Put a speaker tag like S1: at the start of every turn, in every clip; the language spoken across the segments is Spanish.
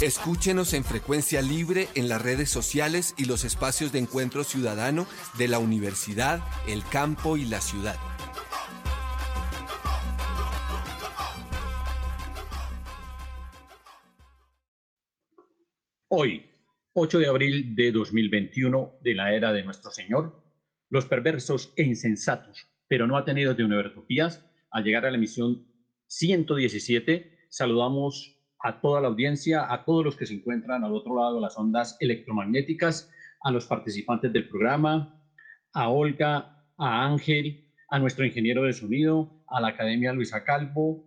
S1: Escúchenos en frecuencia libre en las redes sociales y los espacios de encuentro ciudadano de la universidad, el campo y la ciudad.
S2: Hoy, 8 de abril de 2021, de la era de nuestro Señor, los perversos e insensatos, pero no atenidos de Univertopías, al llegar a la emisión 117, saludamos a toda la audiencia, a todos los que se encuentran al otro lado de las ondas electromagnéticas, a los participantes del programa, a Olga, a Ángel, a nuestro ingeniero de sonido, a la Academia Luisa Calvo.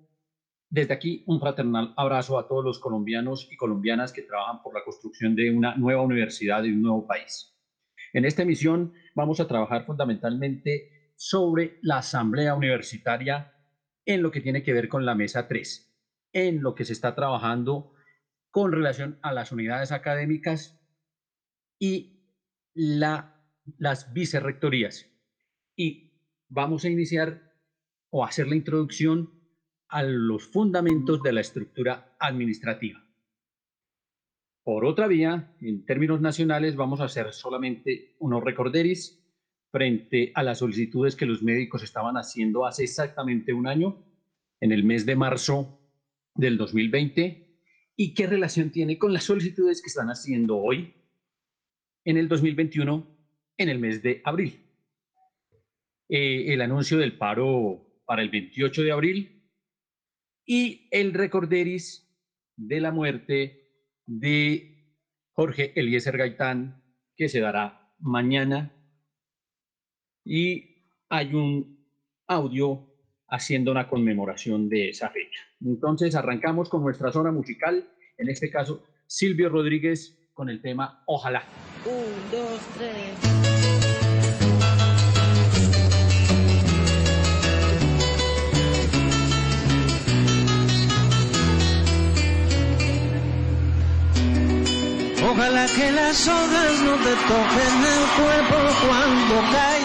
S2: Desde aquí, un fraternal abrazo a todos los colombianos y colombianas que trabajan por la construcción de una nueva universidad y un nuevo país. En esta emisión vamos a trabajar fundamentalmente sobre la asamblea universitaria en lo que tiene que ver con la mesa 3 en lo que se está trabajando con relación a las unidades académicas y la, las vicerrectorías. Y vamos a iniciar o hacer la introducción a los fundamentos de la estructura administrativa. Por otra vía, en términos nacionales, vamos a hacer solamente unos recorderis frente a las solicitudes que los médicos estaban haciendo hace exactamente un año, en el mes de marzo del 2020 y qué relación tiene con las solicitudes que están haciendo hoy en el 2021 en el mes de abril. Eh, el anuncio del paro para el 28 de abril y el recorderis de la muerte de Jorge Eliezer Gaitán que se dará mañana y hay un audio haciendo una conmemoración de esa fecha. Entonces arrancamos con nuestra zona musical, en este caso Silvio Rodríguez con el tema Ojalá.
S3: Un, dos, tres. Ojalá que las hojas no te toquen el cuerpo cuando caigan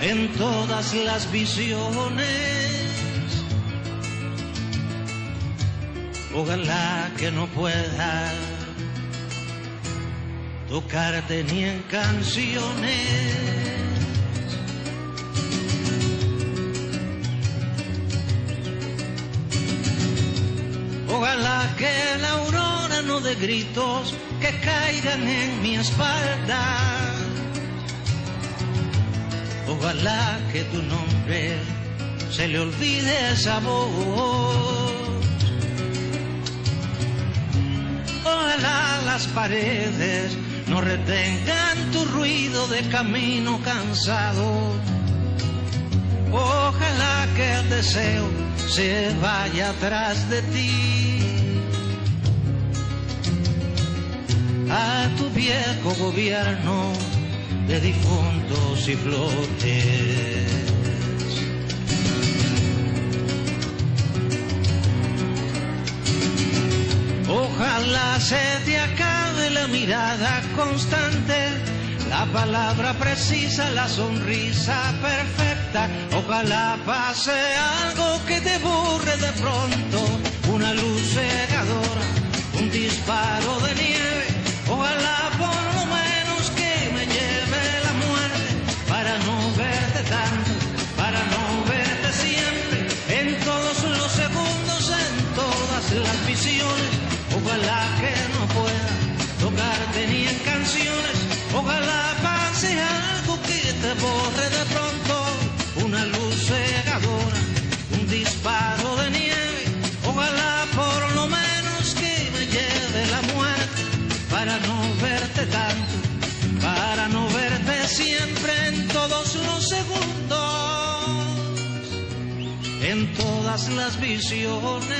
S3: en todas las visiones. Ojalá que no pueda tocarte ni en canciones. Ojalá que la aurora no dé gritos que caigan en mi espalda Ojalá que tu nombre se le olvide esa voz. Ojalá las paredes no retengan tu ruido de camino cansado. Ojalá que el deseo se vaya atrás de ti. A tu viejo gobierno de difuntos y flotes. Ojalá se te acabe la mirada constante, la palabra precisa, la sonrisa perfecta. Ojalá pase algo que te borre de pronto, una luz cegadora, un disparo de todas las visiones.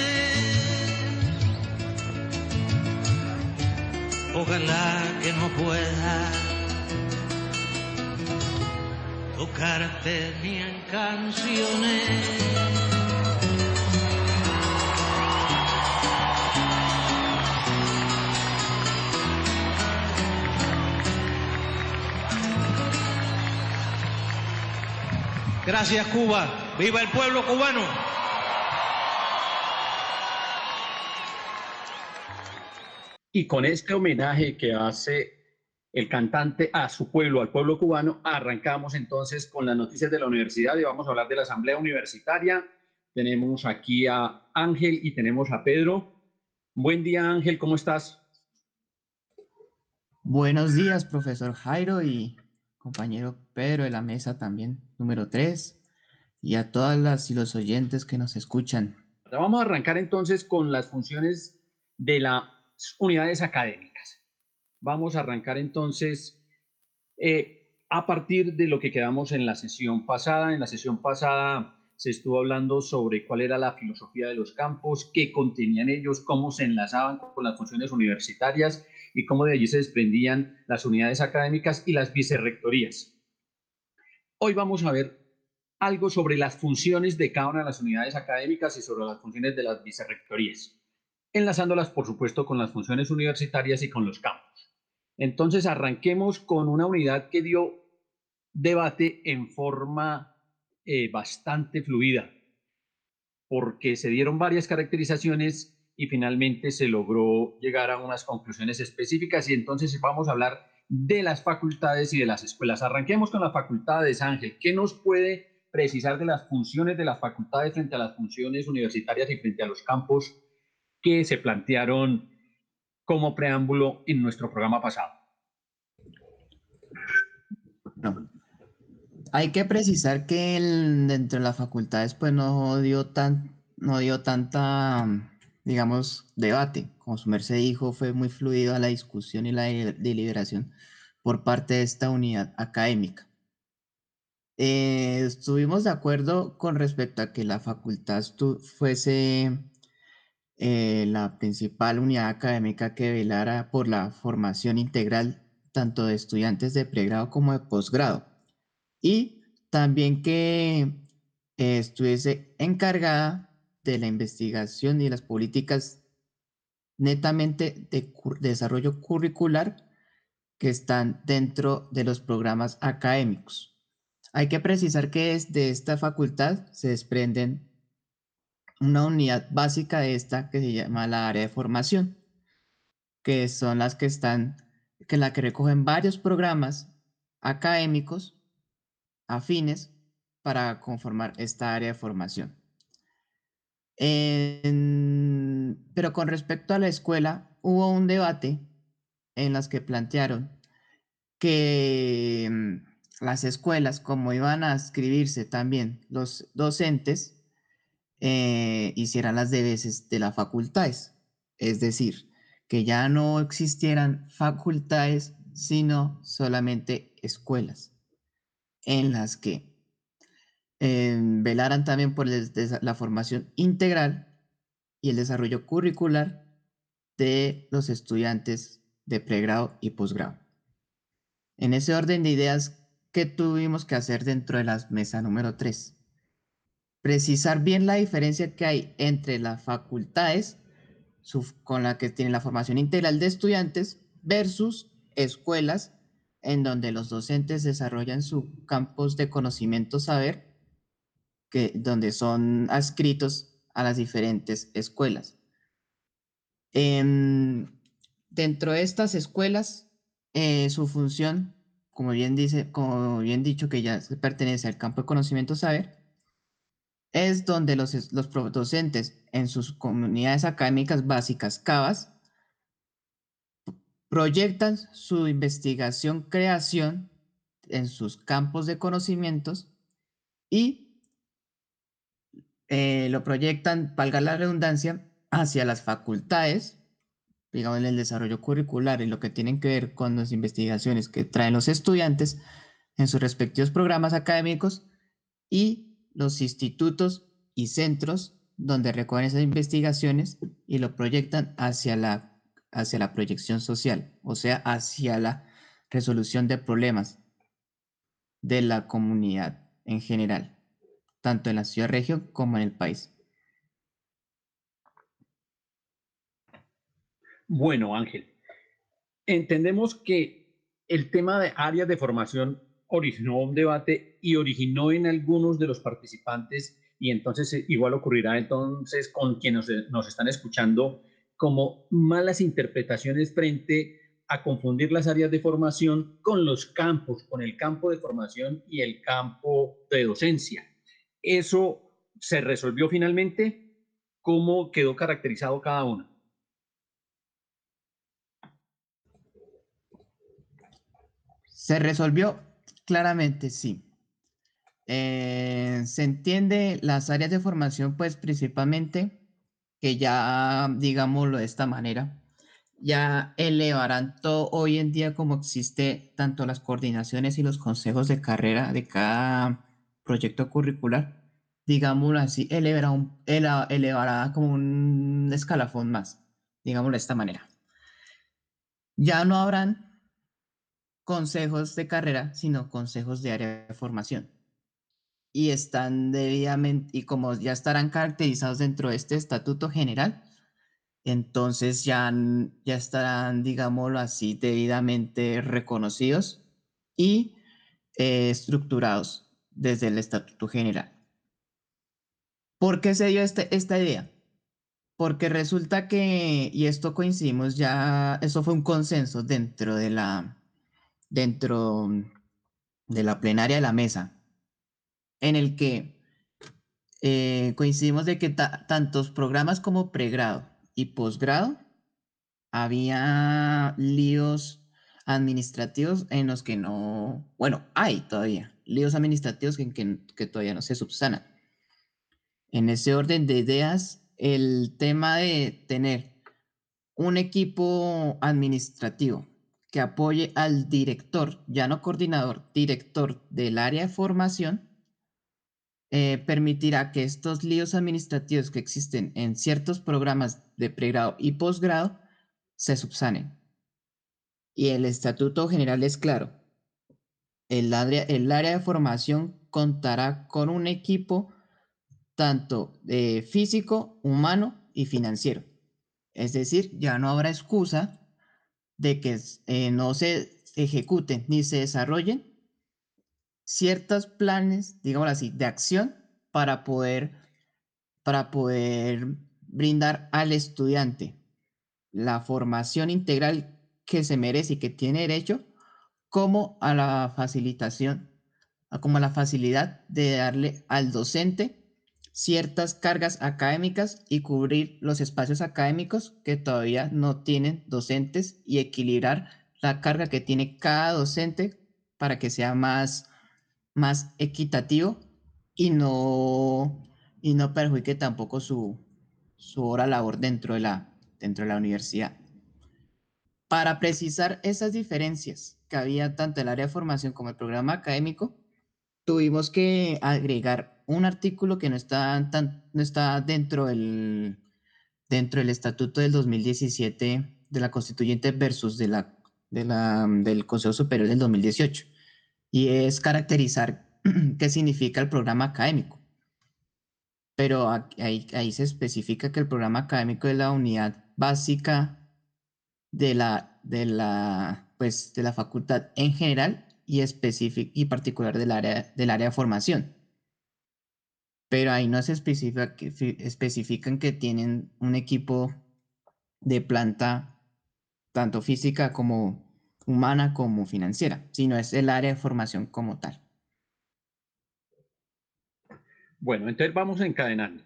S3: Ojalá que no pueda tocarte ni en canciones. Gracias Cuba, viva el pueblo cubano.
S2: Y con este homenaje que hace el cantante a su pueblo, al pueblo cubano, arrancamos entonces con las noticias de la universidad y vamos a hablar de la asamblea universitaria. Tenemos aquí a Ángel y tenemos a Pedro. Buen día Ángel, ¿cómo estás?
S4: Buenos días, profesor Jairo y compañero Pedro de la mesa también, número 3, y a todas las y los oyentes que nos escuchan.
S2: Vamos a arrancar entonces con las funciones de las unidades académicas. Vamos a arrancar entonces eh, a partir de lo que quedamos en la sesión pasada. En la sesión pasada se estuvo hablando sobre cuál era la filosofía de los campos, qué contenían ellos, cómo se enlazaban con las funciones universitarias y cómo de allí se desprendían las unidades académicas y las vicerrectorías. Hoy vamos a ver algo sobre las funciones de cada una de las unidades académicas y sobre las funciones de las vicerrectorías, enlazándolas, por supuesto, con las funciones universitarias y con los campos. Entonces, arranquemos con una unidad que dio debate en forma eh, bastante fluida, porque se dieron varias caracterizaciones y finalmente se logró llegar a unas conclusiones específicas y entonces vamos a hablar de las facultades y de las escuelas. Arranquemos con las facultades, Ángel. ¿Qué nos puede precisar de las funciones de las facultades frente a las funciones universitarias y frente a los campos que se plantearon como preámbulo en nuestro programa pasado?
S4: No. Hay que precisar que el, dentro de las facultades pues no dio, tan, no dio tanta digamos, debate. Como su merced dijo, fue muy fluido la discusión y la deliberación por parte de esta unidad académica. Eh, estuvimos de acuerdo con respecto a que la facultad fuese eh, la principal unidad académica que velara por la formación integral tanto de estudiantes de pregrado como de posgrado. Y también que estuviese encargada de la investigación y las políticas netamente de, desarrollo curricular que están dentro de los programas académicos. Hay que precisar que desde esta facultad se desprenden una unidad básica de esta que se llama la área de formación, que son las que están, que la que recogen varios programas académicos afines para conformar esta área de formación. Pero con respecto a la escuela, hubo un debate en las que plantearon que mm, las escuelas, como iban a escribirse también los docentes, eh, hicieran las deberes de las facultades. Es decir, que ya no existieran facultades, sino solamente escuelas, en las que velaran también por la formación integral y el desarrollo curricular de los estudiantes de pregrado y posgrado. En ese orden de ideas, ¿qué tuvimos que hacer dentro de la mesa número 3? Precisar bien la diferencia que hay entre las facultades con la que tiene la formación integral de estudiantes versus escuelas en donde los docentes desarrollan sus campos de conocimiento saber, que, donde son adscritos a las diferentes escuelas. dentro de estas escuelas, eh, su función, como bien dice, como bien dicho, que ya pertenece al campo de conocimiento saber, es donde los, los docentes en sus comunidades académicas básicas, CABAS, proyectan su investigación, creación en sus campos de conocimientos y eh, lo proyectan, valga la redundancia, hacia las facultades, digamos en el desarrollo curricular y lo que tienen que ver con las investigaciones que traen los estudiantes en sus respectivos programas académicos y los institutos y centros donde recogen esas investigaciones y lo proyectan hacia la hacia la proyección social, o sea, hacia la resolución de problemas de la comunidad en general, tanto en la ciudad región como en el país.
S2: Bueno, Ángel, entendemos que el tema de áreas de formación originó un debate y originó en algunos de los participantes y entonces eh, igual ocurrirá entonces con quienes nos están escuchando como malas interpretaciones frente a confundir las áreas de formación con los campos, con el campo de formación y el campo de docencia. ¿Eso se resolvió finalmente? ¿Cómo quedó caracterizado cada uno?
S4: Se resolvió claramente, sí. Eh, se entiende las áreas de formación, pues principalmente que ya, digámoslo de esta manera, ya elevarán todo hoy en día como existe tanto las coordinaciones y los consejos de carrera de cada proyecto curricular, digámoslo así, elevará, un, elevará como un escalafón más, digámoslo de esta manera. Ya no habrán consejos de carrera, sino consejos de área de formación y están debidamente, y como ya estarán caracterizados dentro de este estatuto general, entonces ya, ya estarán, digámoslo así, debidamente reconocidos y eh, estructurados desde el estatuto general. ¿Por qué se dio este, esta idea? Porque resulta que, y esto coincidimos ya, eso fue un consenso dentro de la, dentro de la plenaria de la mesa, en el que eh, coincidimos de que tantos programas como pregrado y posgrado había líos administrativos en los que no, bueno, hay todavía líos administrativos en que, que todavía no se subsanan. En ese orden de ideas, el tema de tener un equipo administrativo que apoye al director, ya no coordinador, director del área de formación, eh, permitirá que estos líos administrativos que existen en ciertos programas de pregrado y posgrado se subsanen. Y el estatuto general es claro. El área, el área de formación contará con un equipo tanto eh, físico, humano y financiero. Es decir, ya no habrá excusa de que eh, no se ejecuten ni se desarrollen ciertos planes, digamos así, de acción para poder, para poder brindar al estudiante la formación integral que se merece y que tiene derecho, como a la facilitación, como a la facilidad de darle al docente ciertas cargas académicas y cubrir los espacios académicos que todavía no tienen docentes y equilibrar la carga que tiene cada docente para que sea más más equitativo y no, y no perjudique tampoco su, su hora labor dentro de, la, dentro de la universidad. Para precisar esas diferencias que había tanto el área de formación como el programa académico, tuvimos que agregar un artículo que no está, tan, no está dentro, del, dentro del estatuto del 2017 de la constituyente versus de la de la, del Consejo Superior del 2018 y es caracterizar qué significa el programa académico. Pero ahí, ahí se especifica que el programa académico es la unidad básica de la, de la, pues, de la facultad en general y, específico, y particular del área, del área de formación. Pero ahí no se especifica, especifican que tienen un equipo de planta tanto física como humana como financiera, sino es el área de formación como tal.
S2: Bueno, entonces vamos encadenando.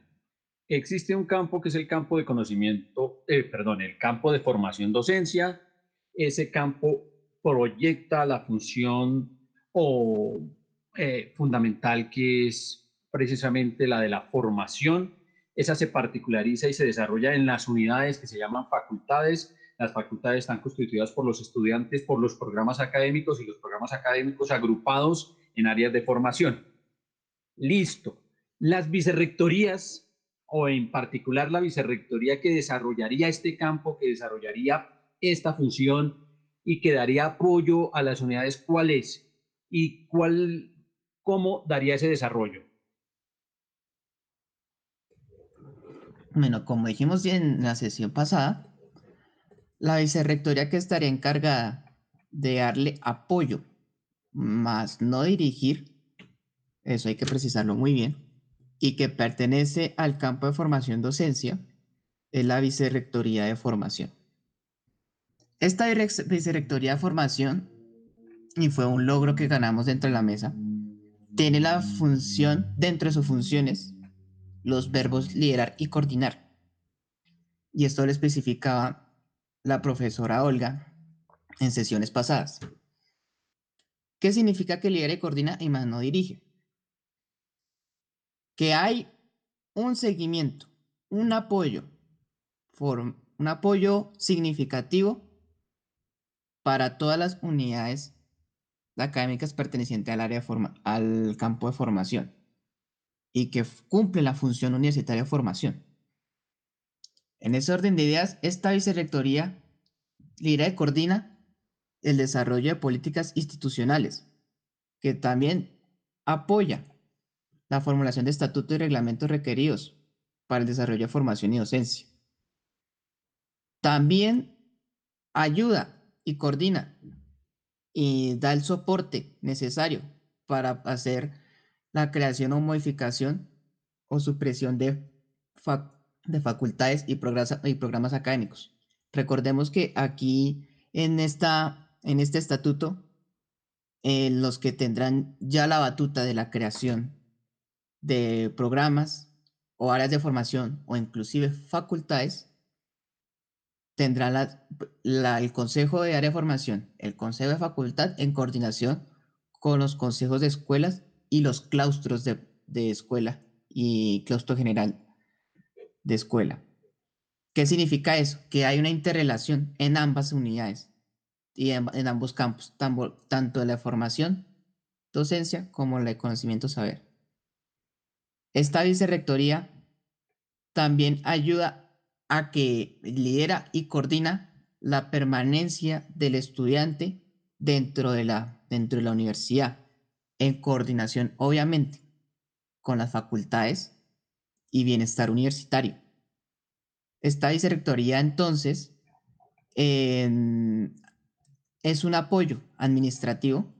S2: Existe un campo que es el campo de conocimiento, eh, perdón, el campo de formación docencia. Ese campo proyecta la función o eh, fundamental que es precisamente la de la formación. Esa se particulariza y se desarrolla en las unidades que se llaman facultades las facultades están constituidas por los estudiantes, por los programas académicos y los programas académicos agrupados en áreas de formación. Listo. Las vicerrectorías, o en particular la vicerrectoría que desarrollaría este campo, que desarrollaría esta función y que daría apoyo a las unidades, ¿cuál es? ¿Y cuál, cómo daría ese desarrollo?
S4: Bueno, como dijimos en la sesión pasada, la vicerrectoría que estaría encargada de darle apoyo, más no dirigir, eso hay que precisarlo muy bien, y que pertenece al campo de formación docencia, es la vicerrectoría de formación. Esta vicerrectoría de formación, y fue un logro que ganamos dentro de la mesa, tiene la función, dentro de sus funciones, los verbos liderar y coordinar. Y esto lo especificaba la profesora Olga en sesiones pasadas. ¿Qué significa que lidera y coordina y más no dirige? Que hay un seguimiento, un apoyo, un apoyo significativo para todas las unidades académicas pertenecientes al área al campo de formación y que cumple la función universitaria de formación. En ese orden de ideas, esta vicerrectoría lidera y coordina el desarrollo de políticas institucionales, que también apoya la formulación de estatutos y reglamentos requeridos para el desarrollo de formación y docencia. También ayuda y coordina y da el soporte necesario para hacer la creación o modificación o supresión de de facultades y y programas académicos. Recordemos que aquí en, esta, en este estatuto, eh, los que tendrán ya la batuta de la creación de programas o áreas de formación o inclusive facultades, tendrán la, el Consejo de Área de Formación, el Consejo de Facultad en coordinación con los consejos de escuelas y los claustros de, de escuela y claustro general de escuela. ¿Qué significa eso? Que hay una interrelación en ambas unidades y en, ambos campos, tanto de la formación, docencia, como de conocimiento saber. Esta vicerrectoría también ayuda a que lidera y coordina la permanencia del estudiante dentro de la, dentro de la universidad, en coordinación, obviamente, con las facultades y bienestar universitario. Esta vicerrectoría entonces es un apoyo administrativo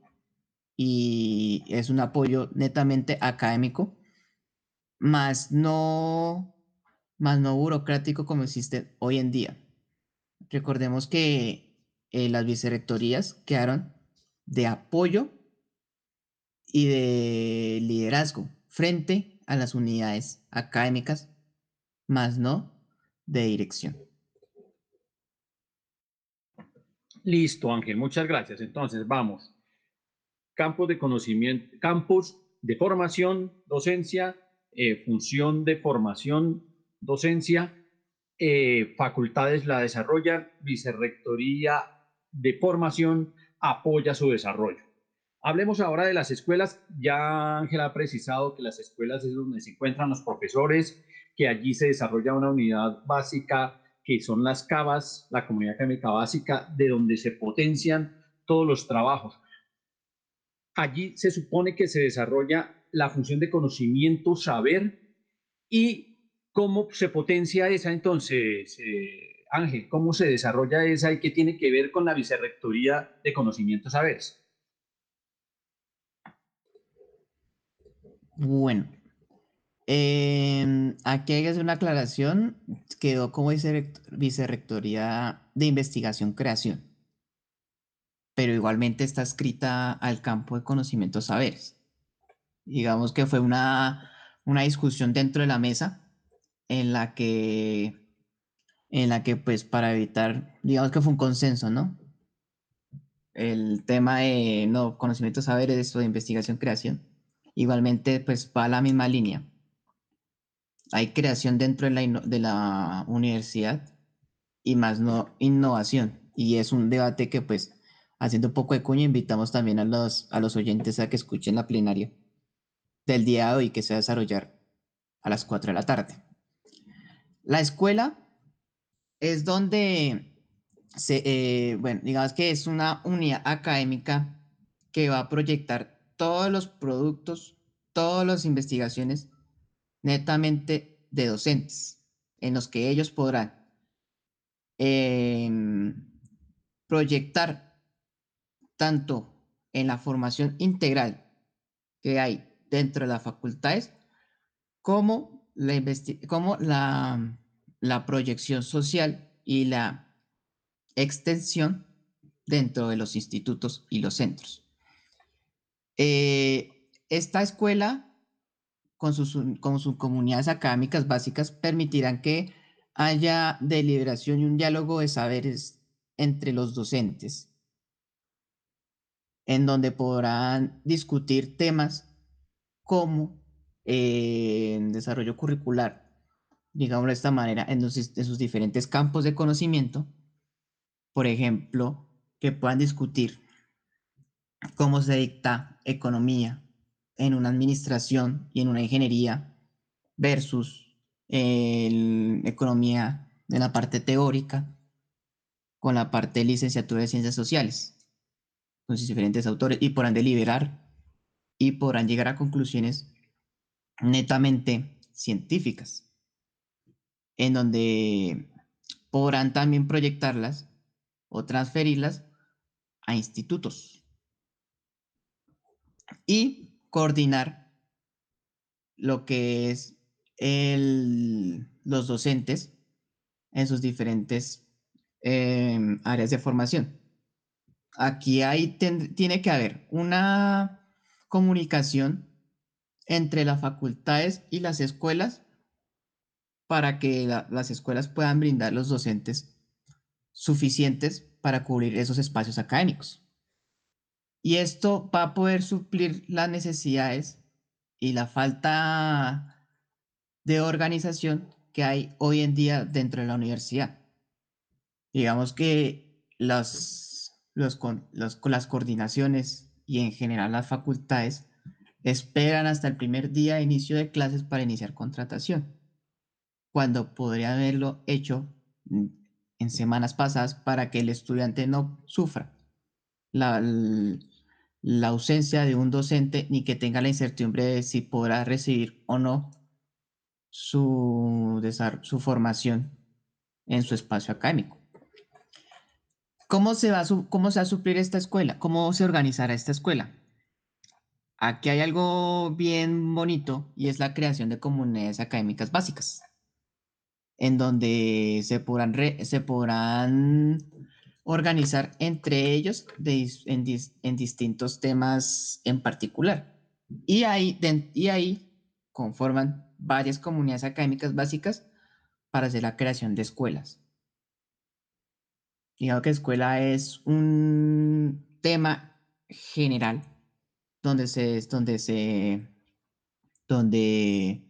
S4: y es un apoyo netamente académico, más no, más no burocrático como existe hoy en día. Recordemos que eh, las vicerrectorías quedaron de apoyo y de liderazgo frente a las unidades académicas, más no de dirección.
S2: Listo, Ángel, muchas gracias. Entonces, vamos. Campos de conocimiento, campos de formación, docencia, eh, función de formación, docencia, eh, facultades la desarrollan, vicerrectoría de formación apoya su desarrollo. Hablemos ahora de las escuelas. Ya Ángela ha precisado que las escuelas es donde se encuentran los profesores, que allí se desarrolla una unidad básica que son las CABAS, la comunidad académica básica, de donde se potencian todos los trabajos. Allí se supone que se desarrolla la función de conocimiento, saber y cómo se potencia esa entonces, eh, Ángel, cómo se desarrolla esa y qué tiene que ver con la vicerrectoría de conocimiento, saberes.
S4: Bueno, eh, aquí hay que hacer una aclaración. Quedó como vicerrectoría de investigación creación, pero igualmente está escrita al campo de conocimientos saberes. Digamos que fue una, una discusión dentro de la mesa en la que, en la que pues para evitar, digamos que fue un consenso, ¿no? El tema de no conocimientos saberes, esto de investigación creación, igualmente pues va a la misma línea hay creación dentro de la, de la universidad y más no innovación. Y es un debate que pues haciendo un poco de cuña invitamos también a los, a los oyentes a que escuchen la plenaria del día de hoy que se va a desarrollar a las 4 de la tarde. La escuela es donde se, eh, bueno, digamos que es una unidad académica que va a proyectar todos los productos, todas las investigaciones netamente de docentes, en los que ellos podrán em, proyectar tanto en la formación integral que hay dentro de las facultades, como la, proyección social y la extensión dentro de los institutos y los centros. Eh, esta escuela con sus, con sus comunidades académicas básicas permitirán que haya deliberación y un diálogo de saberes entre los docentes, en donde podrán discutir temas como eh, desarrollo curricular, digámoslo de esta manera, en, en sus diferentes campos de conocimiento, por ejemplo, que puedan discutir cómo se dicta economía, en una administración y en una ingeniería versus economía de la parte teórica con la parte de licenciatura de ciencias sociales. Con sus diferentes autores y podrán deliberar y podrán llegar a conclusiones netamente científicas, en donde podrán también proyectarlas o transferirlas a institutos. Y coordinar lo que es los docentes en sus diferentes em, áreas de formación. Aquí hay, tiene que haber una comunicación entre las facultades y las escuelas para que las escuelas puedan brindar los docentes suficientes para cubrir esos espacios académicos. Y esto va a poder suplir las necesidades y la falta de organización que hay hoy en día dentro de la universidad. Digamos que las, los, las coordinaciones y en general las facultades esperan hasta el primer día de inicio de clases para iniciar contratación, cuando podría haberlo hecho en semanas pasadas para que el estudiante no sufra la, la ausencia de un docente ni que tenga la incertidumbre de si podrá recibir o no su, su formación en su espacio académico. ¿Cómo se, va a, ¿Cómo se va a suplir esta escuela? ¿Cómo se organizará esta escuela? Aquí hay algo bien bonito y es la creación de comunidades académicas básicas, en donde se podrán, se podrán organizar entre ellos en, distintos temas en particular. Y ahí, y ahí conforman varias comunidades académicas básicas para hacer la creación de escuelas. Digamos que escuela es un tema general donde se, donde se, donde,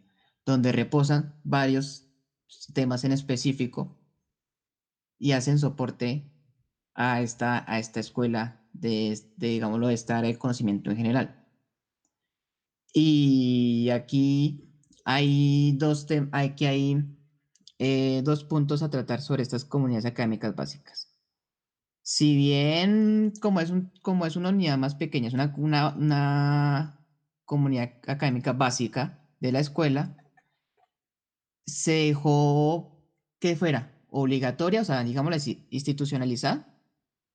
S4: donde reposan varios temas en específico y hacen soporte a esta, a esta escuela de, digámoslo, de esta área de conocimiento en general. Y aquí hay dos hay eh, dos puntos a tratar sobre estas comunidades académicas básicas. Si bien como es, un, como es una unidad más pequeña, es una, una comunidad académica básica de la escuela, se dejó que fuera obligatoria, o sea, digamos institucionalizada,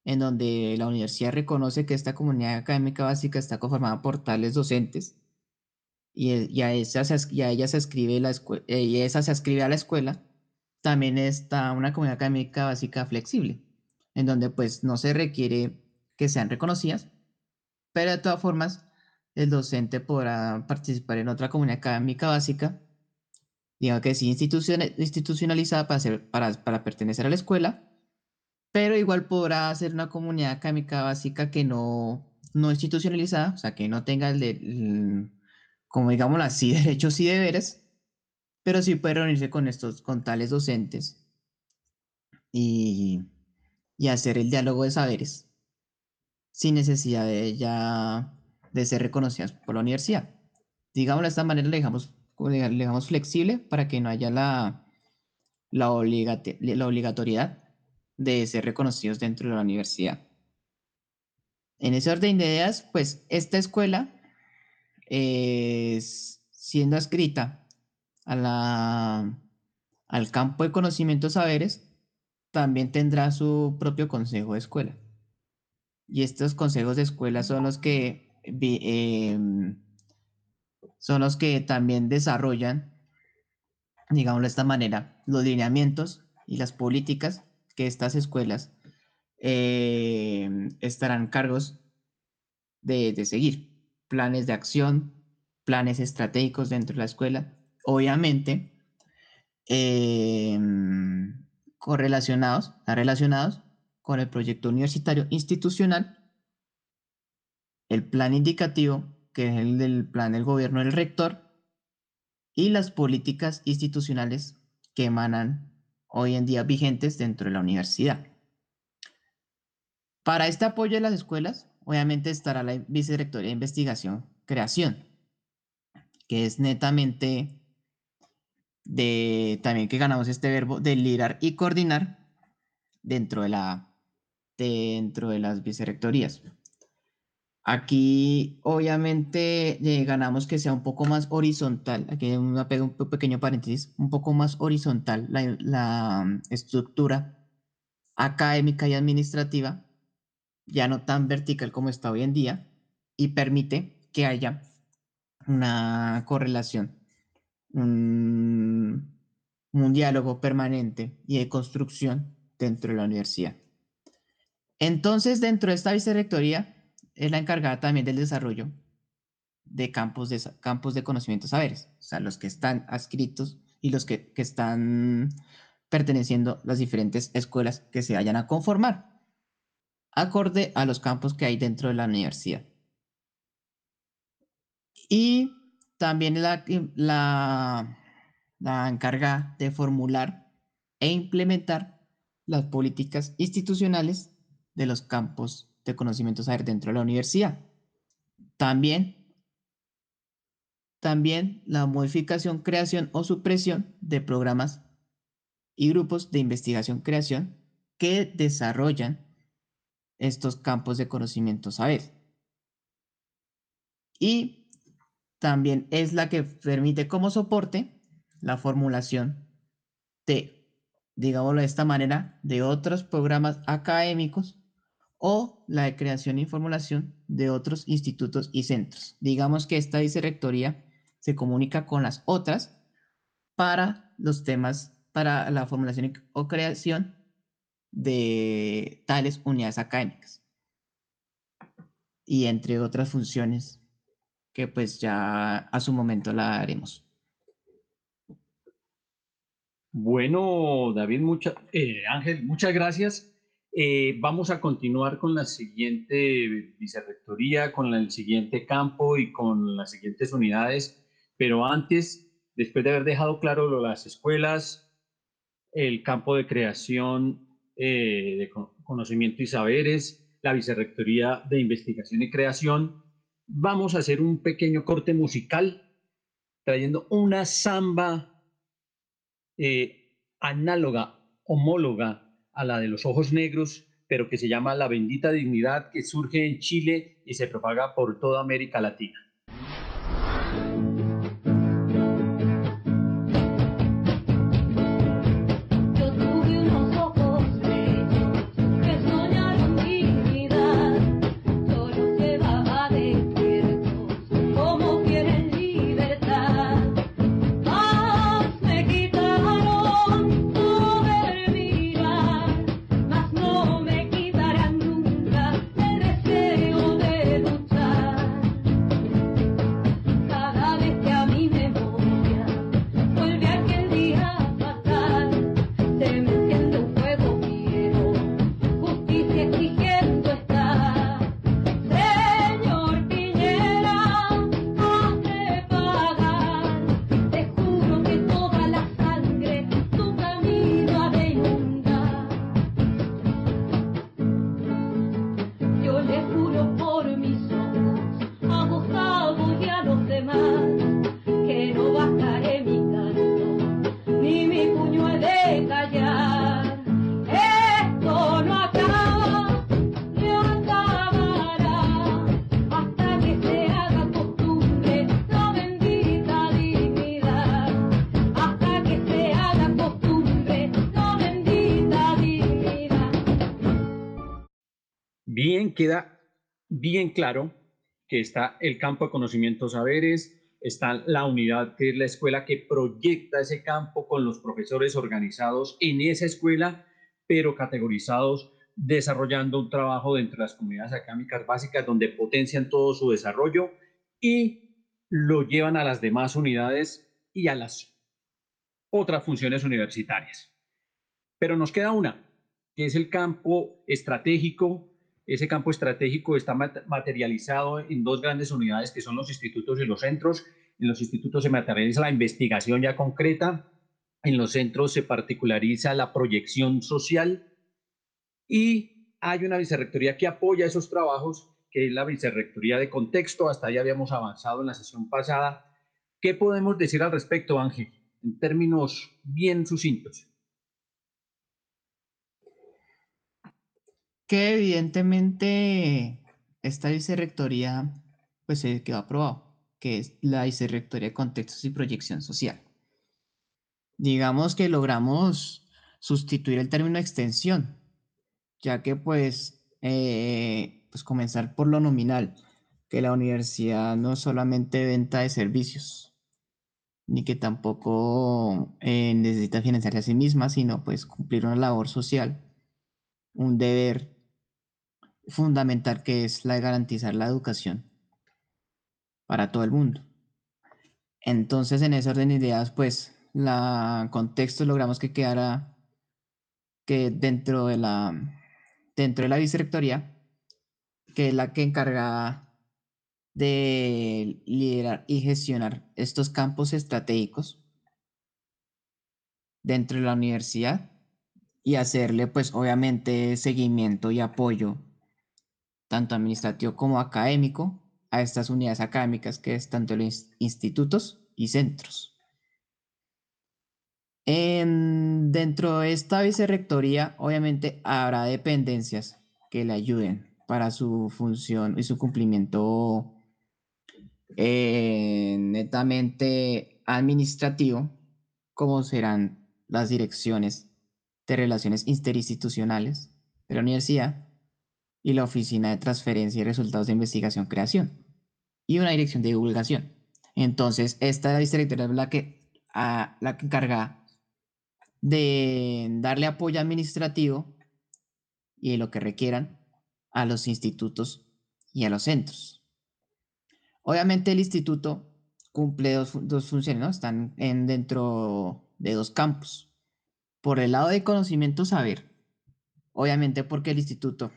S4: en donde la universidad reconoce que esta comunidad académica básica está conformada por tales docentes. Y, a, esa se, y a ella se escribe la y esa se escribe a la escuela, también está una comunidad académica básica flexible, en donde pues no se requiere que sean reconocidas, pero de todas formas el docente podrá participar en otra comunidad académica básica, digamos que sí institucionalizada para, ser, para, para pertenecer a la escuela, pero igual podrá ser una comunidad académica básica que no, no institucionalizada, o sea, que no tenga el, como digámoslo así, derechos y deberes, pero sí puede reunirse con estos, con tales docentes y, y hacer el diálogo de saberes sin necesidad de ya de ser reconocidas por la universidad. Digámoslo de esta manera, le dejamos, le dejamos flexible para que no haya la, la, la obligatoriedad de ser reconocidos dentro de la universidad. En ese orden de ideas, pues esta escuela es siendo escrita a la, al campo de conocimientos saberes, también tendrá su propio consejo de escuela. Y estos consejos de escuela son los que em, son los que también desarrollan, digámoslo de esta manera, los lineamientos y las políticas que estas escuelas em, estarán cargos de, seguir planes de acción, planes estratégicos dentro de la escuela, obviamente em, correlacionados, relacionados con el proyecto universitario institucional, el plan indicativo, que es el del plan del gobierno del rector, y las políticas institucionales que emanan hoy en día vigentes dentro de la universidad. Para este apoyo de las escuelas, obviamente estará la Vicerrectoría de Investigación Creación, que es netamente de también que ganamos este verbo de liderar y coordinar dentro de la dentro de las vicerrectorías. Aquí obviamente eh, ganamos que sea un poco más horizontal, aquí hay un pequeño paréntesis, un poco más horizontal la, la estructura académica y administrativa ya no tan vertical como está hoy en día, y permite que haya una correlación, un, diálogo permanente y de construcción dentro de la universidad. Entonces, dentro de esta vicerrectoría, es la encargada también del desarrollo de campos de, campos de conocimientos saberes, o sea, los que están adscritos y los que, que están perteneciendo las diferentes escuelas que se vayan a conformar acorde a los campos que hay dentro de la universidad. Y también la, la, la encarga de formular e implementar las políticas institucionales de los campos de conocimiento saber dentro de la universidad. También, también la modificación, creación o supresión de programas y grupos de investigación-creación que desarrollan estos campos de conocimiento saber. Y también es la que permite como soporte la formulación de, digámoslo de esta manera, de otros programas académicos o la de creación y formulación de otros institutos y centros. Digamos que esta vicerrectoría se comunica con las otras para los temas, para la formulación o creación de tales unidades académicas. Y entre otras funciones que pues ya a su momento la haremos.
S2: Bueno, David, eh, Ángel, muchas gracias. Eh, vamos a continuar con la siguiente vicerrectoría, con el siguiente campo y con las siguientes unidades. Pero antes, después de haber dejado claro las escuelas, el campo de creación eh, de Conocimiento y Saberes, la Vicerrectoría de Investigación y Creación. Vamos a hacer un pequeño corte musical trayendo una samba eh, análoga, homóloga a la de los ojos negros, pero que se llama La bendita dignidad, que surge en Chile y se propaga por toda América Latina. Queda bien claro que está el campo de conocimientos saberes, está la unidad que es la escuela que proyecta ese campo con los profesores organizados en esa escuela, pero categorizados, desarrollando un trabajo dentro de las comunidades académicas básicas donde potencian todo su desarrollo y lo llevan a las demás unidades y a las otras funciones universitarias. Pero nos queda una, que es el campo estratégico ese campo estratégico está materializado en dos grandes unidades que son los institutos y los centros. En los institutos se materializa la investigación ya concreta, en los centros se particulariza la proyección social y hay una vicerrectoría que apoya esos trabajos, que es la vicerrectoría de contexto. Hasta ahí habíamos avanzado en la sesión pasada. ¿Qué podemos decir al respecto, Ángel, en términos bien sucintos?
S4: Que evidentemente esta vicerrectoría pues se quedó aprobado, que es la vicerrectoría de contextos y proyección social. Digamos que logramos sustituir el término extensión, ya que pues, eh, pues comenzar por lo nominal, que la universidad no solamente venta de servicios, ni que tampoco eh, necesita financiarse a sí misma, sino pues cumplir una labor social, un deber fundamental que es la de garantizar la educación para todo el mundo. Entonces, en ese orden de ideas, pues, la contexto logramos que quedara que dentro de la dentro de la vicerrectoría, que es la que encarga de liderar y gestionar estos campos estratégicos dentro de la universidad y hacerle pues obviamente seguimiento y apoyo tanto administrativo como académico, a estas unidades académicas que es tanto los institutos y centros. dentro de esta vicerrectoría, obviamente, habrá dependencias que le ayuden para su función y su cumplimiento eh, netamente administrativo, como serán las direcciones de relaciones interinstitucionales de la universidad, y la Oficina de Transferencia y Resultados de Investigación Creación y una dirección de divulgación. Entonces, esta vicerrectoría es la que, a, la que encarga de darle apoyo administrativo y lo que requieran a los institutos y a los centros. Obviamente el instituto cumple dos, dos funciones, ¿no? Están en, dentro de dos campos. Por el lado de conocimiento saber, obviamente porque el instituto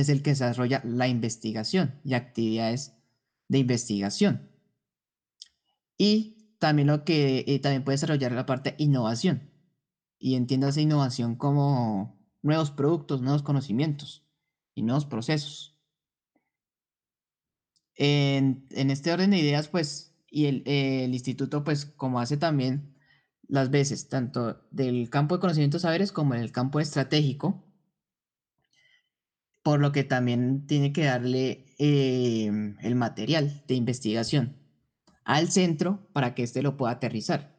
S4: es el que desarrolla la investigación y actividades de investigación. Y también lo que eh, también puede desarrollar la parte innovación. Y esa innovación como nuevos productos, nuevos conocimientos y nuevos procesos. En, este orden de ideas, pues, y el, el instituto, pues, como hace también las veces, tanto del campo de conocimientos saberes como en el campo estratégico, por lo que también tiene que darle em, el material de investigación al centro para que éste lo pueda aterrizar.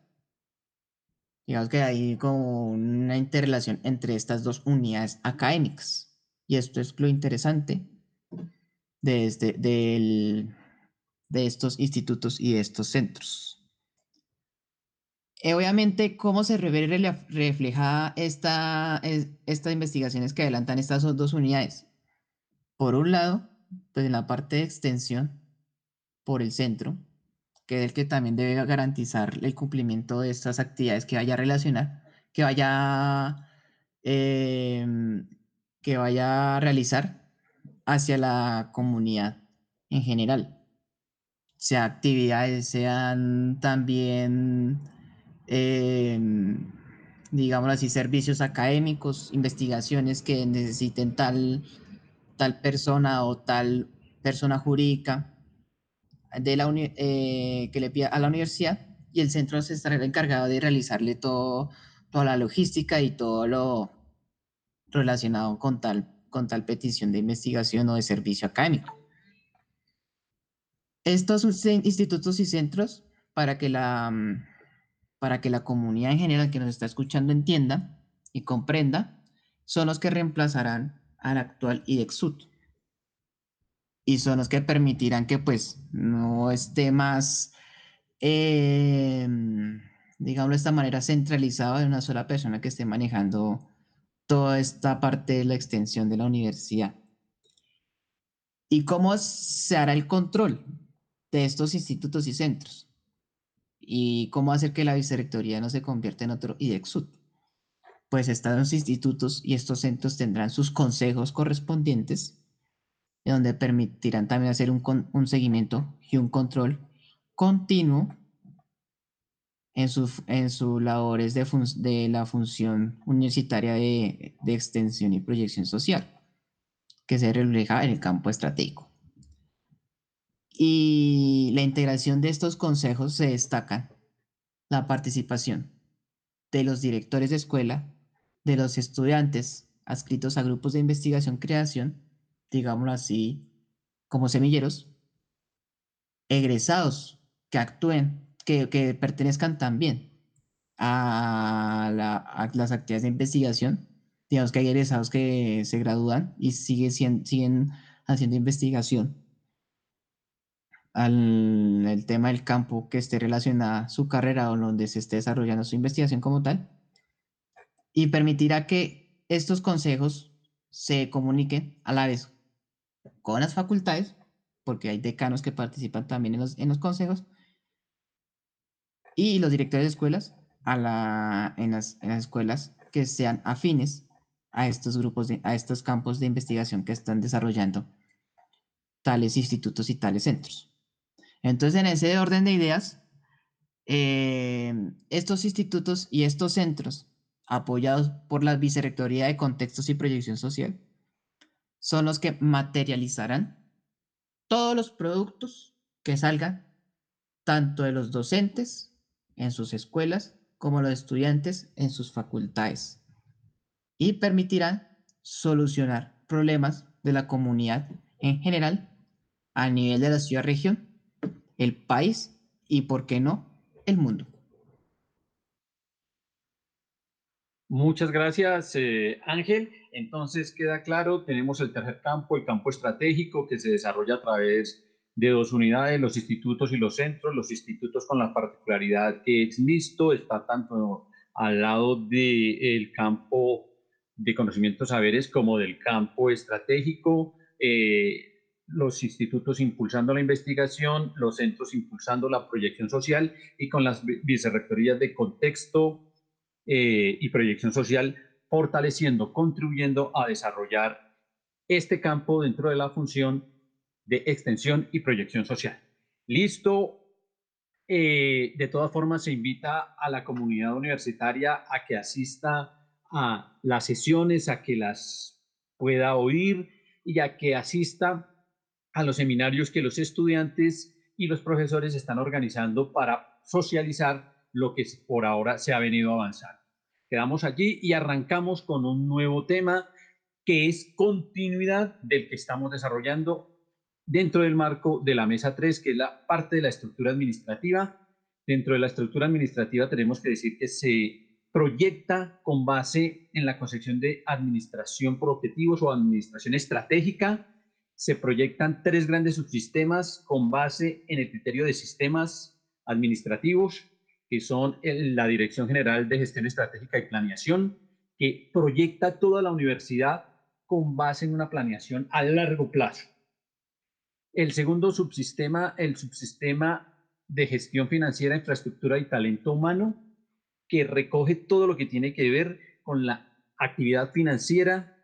S4: Digamos que hay como una interrelación entre estas dos unidades académicas. Y esto es lo interesante de, este, de estos institutos y de estos centros. Eh, obviamente, ¿cómo se refleja esta, estas investigaciones que adelantan estas dos unidades? Por un lado, pues en la parte de extensión, por el centro, que es el que también debe garantizar el cumplimiento de estas actividades que vaya a relacionar, que vaya, em, que vaya a realizar hacia la comunidad en general. Sea actividades, sean también, em, digamos así, servicios académicos, investigaciones que necesiten tal tal persona o tal persona jurídica de la eh, que le pida a la universidad y el centro se estará encargado de realizarle todo, toda la logística y todo lo relacionado con tal, con tal petición de investigación o de servicio académico. Estos institutos y centros, para que la, para que la comunidad en general que nos está escuchando entienda y comprenda, son los que reemplazarán al actual IDEXUT. Y son los que permitirán que pues no esté más, eh, digámoslo de esta manera, centralizado en una sola persona que esté manejando toda esta parte de la extensión de la universidad. ¿Y cómo se hará el control de estos institutos y centros? ¿Y cómo hacer que la vicerrectoría no se convierta en otro IDEXUT? Pues estos institutos y estos centros tendrán sus consejos correspondientes, donde permitirán también hacer un, seguimiento y un control continuo en sus en su labores de, la función universitaria de, de, extensión y proyección social, que se refleja en el campo estratégico. Y la integración de estos consejos se destaca la participación de los directores de escuela, de los estudiantes adscritos a grupos de investigación-creación, digámoslo así, como semilleros, egresados que actúen, que, pertenezcan también a, las actividades de investigación. Digamos que hay egresados que se gradúan y siguen, siguen haciendo investigación al el tema del campo que esté relacionada a su carrera o donde se esté desarrollando su investigación como tal y permitirá que estos consejos se comuniquen a la vez con las facultades, porque hay decanos que participan también en los, en los consejos, y los directores de escuelas a la, en, las, en las escuelas que sean afines a estos grupos, de, a estos campos de investigación que están desarrollando tales institutos y tales centros. Entonces, en ese orden de ideas, eh, estos institutos y estos centros apoyados por la Vicerrectoría de Contextos y Proyección Social, son los que materializarán todos los productos que salgan tanto de los docentes en sus escuelas como los estudiantes en sus facultades y permitirán solucionar problemas de la comunidad en general a nivel de la ciudad-región, el país y, por qué no, el mundo.
S2: Muchas gracias, eh, Ángel. Entonces queda claro, tenemos el tercer campo, el campo estratégico, que se desarrolla a través de dos unidades, los institutos y los centros. Los institutos con la particularidad que es mixto, está tanto al lado del campo de conocimientos saberes como del campo estratégico. Eh, los institutos impulsando la investigación, los centros impulsando la proyección social y con las vicerrectorías de contexto, eh, y proyección social, fortaleciendo, contribuyendo a desarrollar este campo dentro de la función de extensión y proyección social. Listo. Eh, de todas formas, se invita a la comunidad universitaria a que asista a las sesiones, a que las pueda oír y a que asista a los seminarios que los estudiantes y los profesores están organizando para socializar lo que por ahora se ha venido avanzando. Quedamos allí y arrancamos con un nuevo tema que es continuidad del que estamos desarrollando dentro del marco de la mesa 3, que es la parte de la estructura administrativa. Dentro de la estructura administrativa tenemos que decir que se proyecta con base en la concepción de administración por objetivos o administración estratégica. Se proyectan tres grandes subsistemas con base en el criterio de sistemas administrativos, que son la Dirección General de Gestión Estratégica y Planeación, que proyecta toda la universidad con base en una planeación a largo plazo. El segundo subsistema, el subsistema de gestión financiera, infraestructura y talento humano, que recoge todo lo que tiene que ver con la actividad financiera,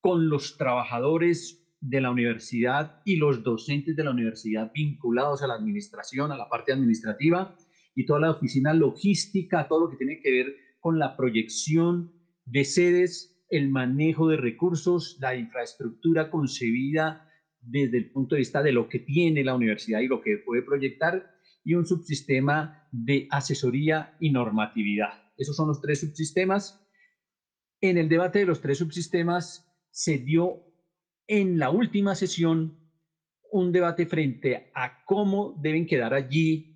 S2: con los trabajadores de la universidad y los docentes de la universidad vinculados a la administración, a la parte administrativa y toda la oficina logística, todo lo que tiene que ver con la proyección de sedes, el manejo de recursos, la infraestructura concebida desde el punto de vista de lo que tiene la universidad y lo que puede proyectar, y un subsistema de asesoría y normatividad. Esos son los tres subsistemas. En el debate de los tres subsistemas se dio en la última sesión un debate frente a cómo deben quedar allí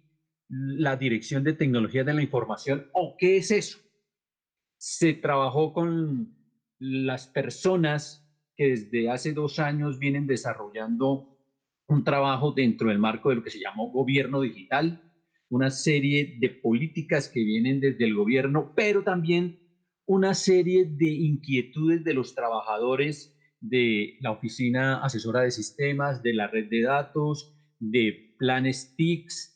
S2: la Dirección de Tecnologías de la Información o qué es eso. Se trabajó con las personas que desde hace dos años vienen desarrollando un trabajo dentro del marco de lo que se llamó gobierno digital, una serie de políticas que vienen desde el gobierno, pero también una serie de inquietudes de los trabajadores de la oficina asesora de sistemas, de la red de datos, de planes TICS,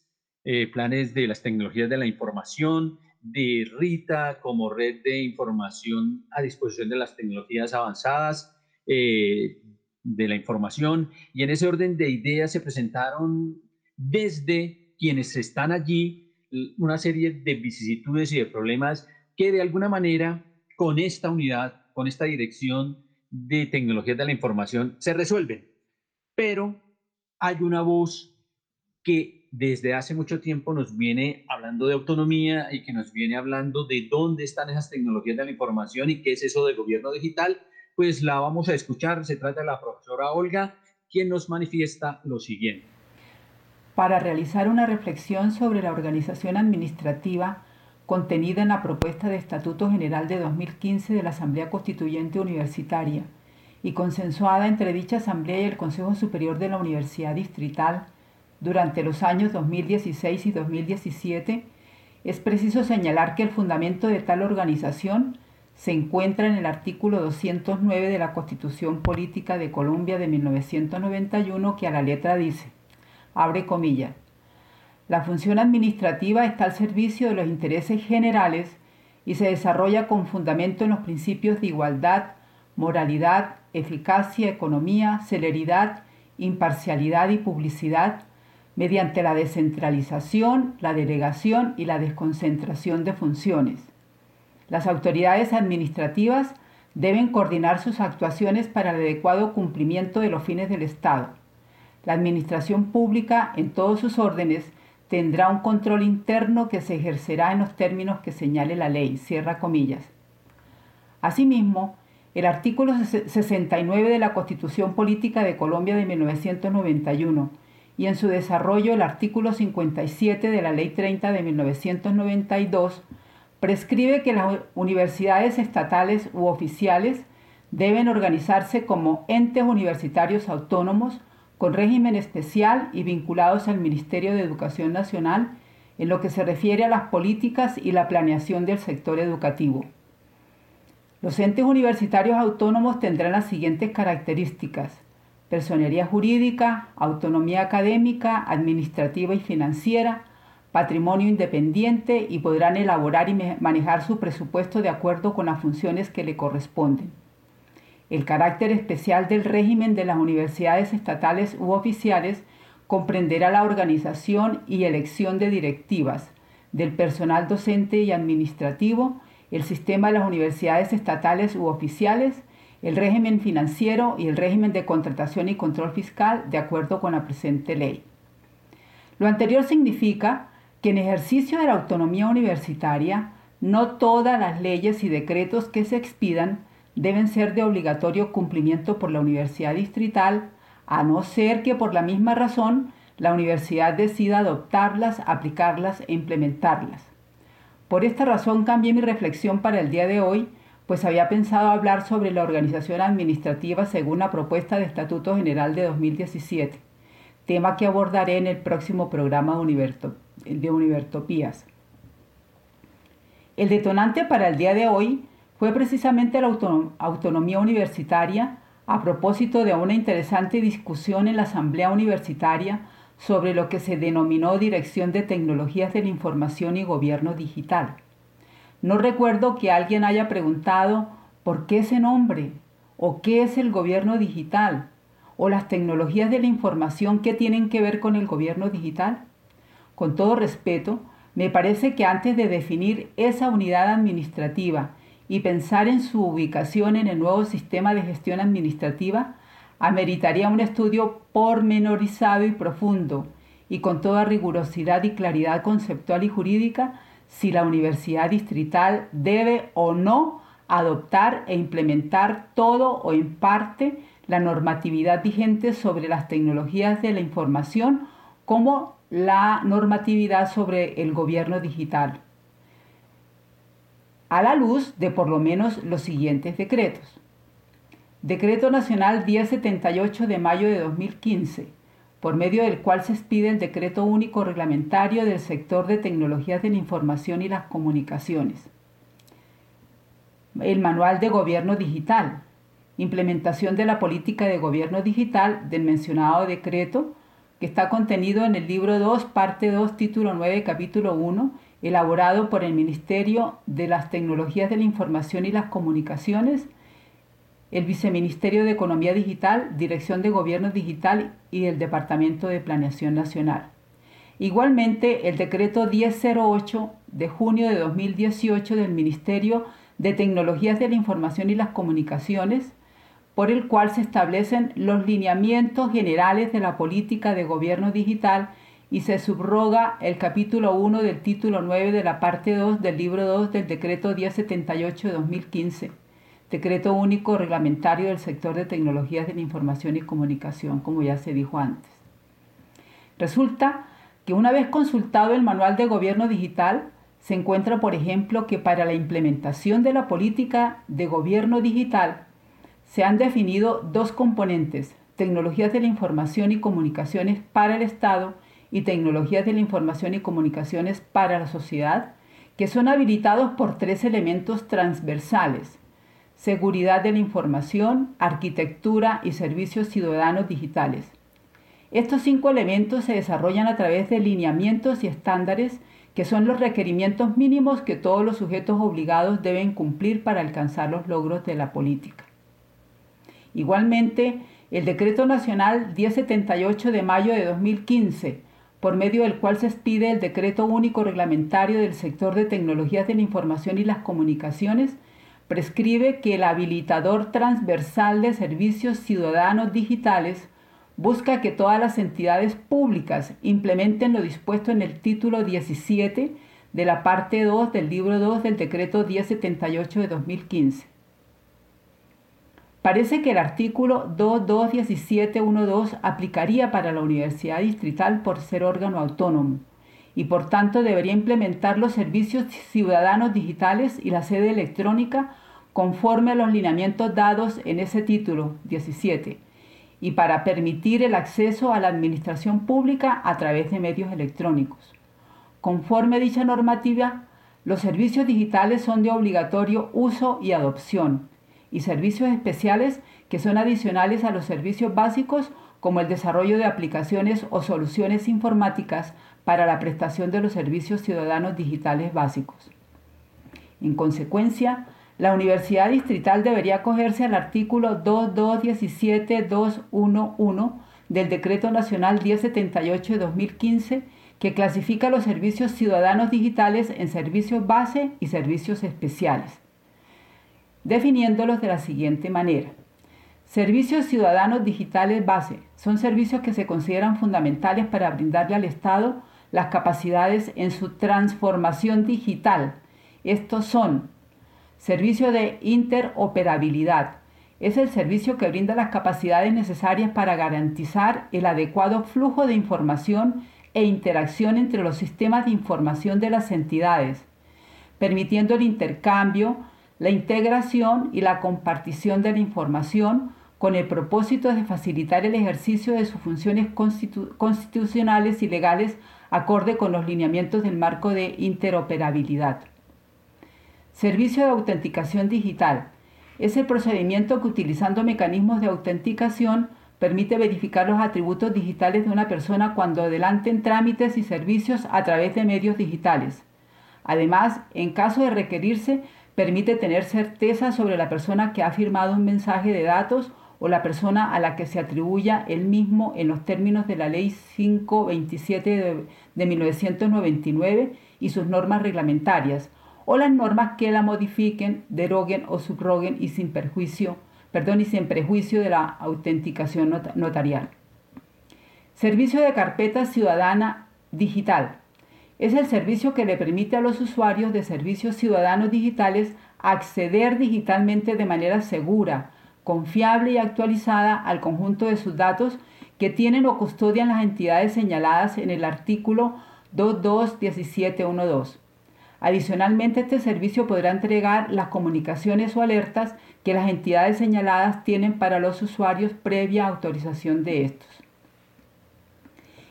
S2: eh, planes de las tecnologías de la información, de RITA como red de información a disposición de las tecnologías avanzadas, eh, de la información y en ese orden de ideas se presentaron desde quienes están allí una serie de vicisitudes y de problemas que de alguna manera con esta unidad, con esta dirección de tecnologías de la información se resuelven. Pero hay una voz que desde hace mucho tiempo nos viene hablando de autonomía y que nos viene hablando de dónde están esas tecnologías de la información y qué es eso de gobierno digital pues la vamos a escuchar. Se trata de la profesora Olga, quien nos manifiesta lo siguiente.
S5: Para realizar una reflexión sobre la organización administrativa contenida en la propuesta de Estatuto General de 2015 de la Asamblea Constituyente Universitaria y consensuada entre dicha Asamblea y el Consejo Superior de la Universidad Distrital durante los años 2016 y 2017, es preciso señalar que el fundamento de tal organización se encuentra en el artículo 209 de la Constitución Política de Colombia de 1991 que a la letra dice, abre comillas, la función administrativa está al servicio de los intereses generales y se desarrolla con fundamento en los principios de igualdad, moralidad, eficacia, economía, celeridad, imparcialidad y publicidad mediante la descentralización, la delegación y la desconcentración de funciones las autoridades administrativas deben coordinar sus actuaciones para el adecuado cumplimiento de los fines del Estado. La administración pública, en todos sus órdenes, tendrá un control interno que se ejercerá en los términos que señale la ley. Cierra comillas. Asimismo, el artículo 69 de la Constitución Política de Colombia de 1991 y en su desarrollo el artículo 57 de la Ley 30 de 1992 prescribe que las universidades estatales u oficiales deben organizarse como entes universitarios autónomos con régimen especial y vinculados al Ministerio de Educación Nacional en lo que se refiere a las políticas y la planeación del sector educativo. Los entes universitarios autónomos tendrán las siguientes características. Personería jurídica, autonomía académica, administrativa y financiera, patrimonio independiente y podrán elaborar y manejar su presupuesto de acuerdo con las funciones que le corresponden. El carácter especial del régimen de las universidades estatales u oficiales comprenderá la organización y elección de directivas, del personal docente y administrativo, el sistema de las universidades estatales u oficiales, el régimen financiero y el régimen de contratación y control fiscal de acuerdo con la presente ley. Lo anterior significa que en ejercicio de la autonomía universitaria, no todas las leyes y decretos que se expidan deben ser de obligatorio cumplimiento por la Universidad Distrital, a no ser que por la misma razón la universidad decida adoptarlas, aplicarlas e implementarlas. Por esta razón cambié mi reflexión para el día de hoy, pues había pensado hablar sobre la organización administrativa según la propuesta de Estatuto General de 2017, tema que abordaré en el próximo programa de Univertopías. El detonante para el día de hoy fue precisamente la autonomía universitaria a propósito de una interesante discusión en la Asamblea Universitaria sobre lo que se denominó Dirección de Tecnologías de la Información y Gobierno Digital. No recuerdo que alguien haya preguntado por qué ese nombre o qué es el gobierno digital o las tecnologías de la información que tienen que ver con el gobierno digital. Con todo respeto, me parece que antes de definir esa unidad administrativa y pensar en su ubicación en el nuevo sistema de gestión administrativa, ameritaría un estudio pormenorizado y profundo y con toda rigurosidad y claridad conceptual y jurídica si la universidad distrital debe o no adoptar e implementar todo o en parte la normatividad vigente sobre las tecnologías de la información como la normatividad sobre el gobierno digital, a la luz de por lo menos los siguientes decretos. Decreto Nacional 1078 de mayo de 2015, por medio del cual se expide el Decreto Único Reglamentario del Sector de Tecnologías de la Información y las Comunicaciones. El Manual de Gobierno Digital, implementación de la política de gobierno digital del mencionado decreto, que está contenido en el libro 2, parte 2, título 9, capítulo 1, elaborado por el Ministerio de las Tecnologías de la Información y las Comunicaciones el Viceministerio de Economía Digital, Dirección de Gobierno Digital y el Departamento de Planeación Nacional. Igualmente, el decreto 1008 de junio de 2018 del Ministerio de Tecnologías de la Información y las Comunicaciones, por el cual se establecen los lineamientos generales de la política de gobierno digital y se subroga el capítulo 1 del título 9 de la parte 2 del libro 2 del decreto 1078 de 2015 Decreto único reglamentario del sector de tecnologías de la información y comunicación, como ya se dijo antes. Resulta que una vez consultado el manual de gobierno digital, se encuentra, por ejemplo, que para la implementación de la política de gobierno digital se han definido dos componentes, tecnologías de la información y comunicaciones para el Estado y tecnologías de la información y comunicaciones para la sociedad, que son habilitados por tres elementos transversales, seguridad de la información, arquitectura y servicios ciudadanos digitales. Estos cinco elementos se desarrollan a través de lineamientos y estándares que son los requerimientos mínimos que todos los sujetos obligados deben cumplir para alcanzar los logros de la política. Igualmente, el Decreto Nacional 1078 de mayo de 2015, por medio del cual se expide el Decreto Único Reglamentario del Sector de Tecnologías de la Información y las Comunicaciones, prescribe que el habilitador transversal de servicios ciudadanos digitales busca que todas las entidades públicas implementen lo dispuesto en el título 17 de la parte 2 del libro 2 del decreto 1078 de 2015. Parece que el artículo 221712 aplicaría para la Universidad Distrital por ser órgano autónomo y por tanto debería implementar los servicios ciudadanos digitales y la sede electrónica conforme a los lineamientos dados en ese título 17 y para permitir el acceso a la administración pública a través de medios electrónicos. Conforme a dicha normativa, los servicios digitales son de obligatorio uso y adopción y servicios especiales que son adicionales a los servicios básicos como el desarrollo de aplicaciones o soluciones informáticas para la prestación de los servicios ciudadanos digitales básicos. En consecuencia, la Universidad Distrital debería acogerse al artículo 2217.211 del Decreto Nacional 1078 de 2015 que clasifica los servicios ciudadanos digitales en servicios base y servicios especiales, definiéndolos de la siguiente manera. Servicios ciudadanos digitales base son servicios que se consideran fundamentales para brindarle al Estado las capacidades en su transformación digital. Estos son servicio de interoperabilidad. Es el servicio que brinda las capacidades necesarias para garantizar el adecuado flujo de información e interacción entre los sistemas de información de las entidades, permitiendo el intercambio, la integración y la compartición de la información con el propósito de facilitar el ejercicio de sus funciones constitucionales y legales acorde con los lineamientos del marco de interoperabilidad. Servicio de autenticación digital. Es el procedimiento que utilizando mecanismos de autenticación permite verificar los atributos digitales de una persona cuando adelanten trámites y servicios a través de medios digitales. Además, en caso de requerirse, permite tener certeza sobre la persona que ha firmado un mensaje de datos o la persona a la que se atribuya el mismo en los términos de la Ley 527 de, de 1999 y sus normas reglamentarias, o las normas que la modifiquen, deroguen o subroguen y sin perjuicio, perdón, y sin de la autenticación notarial. Servicio de carpeta ciudadana digital. Es el servicio que le permite a los usuarios de servicios ciudadanos digitales acceder digitalmente de manera segura, confiable y actualizada al conjunto de sus datos que tienen o custodian las entidades señaladas en el artículo 221712. Adicionalmente, este servicio podrá entregar las comunicaciones o alertas que las entidades señaladas tienen para los usuarios previa autorización de estos.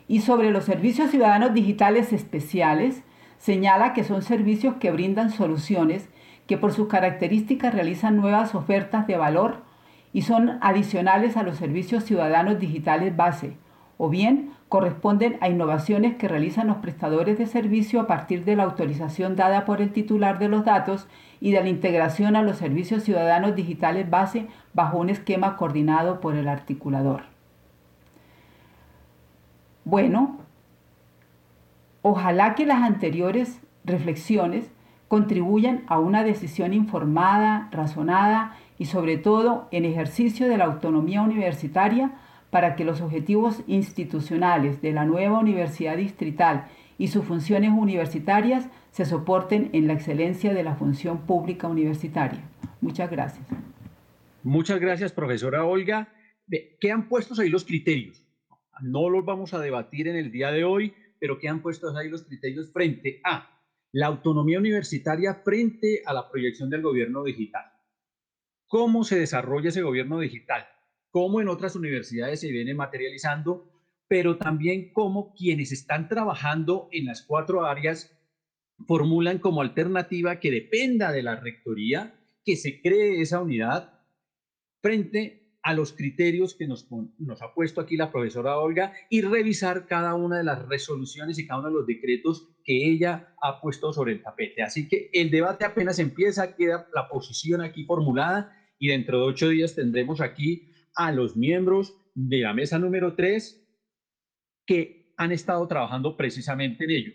S5: Y sobre los servicios ciudadanos digitales especiales, señala que son servicios que brindan soluciones que por sus características realizan nuevas ofertas de valor y son adicionales a los servicios ciudadanos digitales base, o bien corresponden a innovaciones que realizan los prestadores de servicio a partir de la autorización dada por el titular de los datos y de la integración a los servicios ciudadanos digitales base bajo un esquema coordinado por el articulador. Bueno, ojalá que las anteriores reflexiones contribuyan a una decisión informada, razonada y sobre todo en ejercicio de la autonomía universitaria para que los objetivos institucionales de la nueva universidad distrital y sus funciones universitarias se soporten en la excelencia de la función pública universitaria. Muchas gracias.
S2: Muchas gracias, profesora Olga. Quedan puestos ahí los criterios. No los vamos a debatir en el día de hoy, pero quedan puestos ahí los criterios frente a la autonomía universitaria frente a la proyección del gobierno digital cómo se desarrolla ese gobierno digital, cómo en otras universidades se viene materializando, pero también cómo quienes están trabajando en las cuatro áreas formulan como alternativa que dependa de la rectoría que se cree esa unidad frente a los criterios que nos, nos ha puesto aquí la profesora Olga y revisar cada una de las resoluciones y cada uno de los decretos que ella ha puesto sobre el tapete. Así que el debate apenas empieza, queda la posición aquí formulada y dentro de ocho días tendremos aquí a los miembros de la mesa número tres que han estado trabajando precisamente en ello.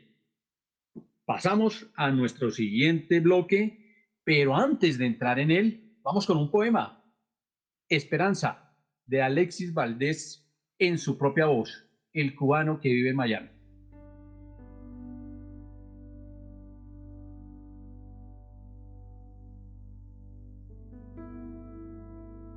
S2: Pasamos a nuestro siguiente bloque, pero antes de entrar en él, vamos con un poema Esperanza, de Alexis Valdés en su propia voz, el cubano que vive en Miami.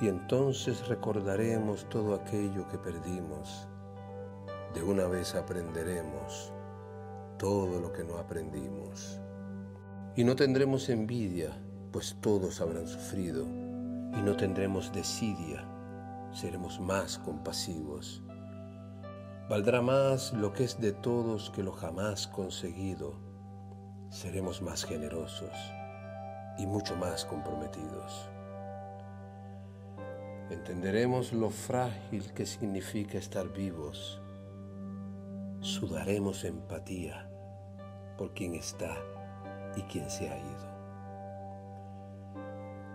S6: Y entonces recordaremos todo aquello que perdimos. De una vez aprenderemos todo lo que no aprendimos. Y no tendremos envidia, pues todos habrán sufrido y no tendremos desidia, seremos más compasivos. Valdrá más lo que es de todos que lo jamás conseguido. Seremos más generosos y mucho más comprometidos. Entenderemos lo frágil que significa estar vivos. Sudaremos empatía por quién está y quién se ha ido.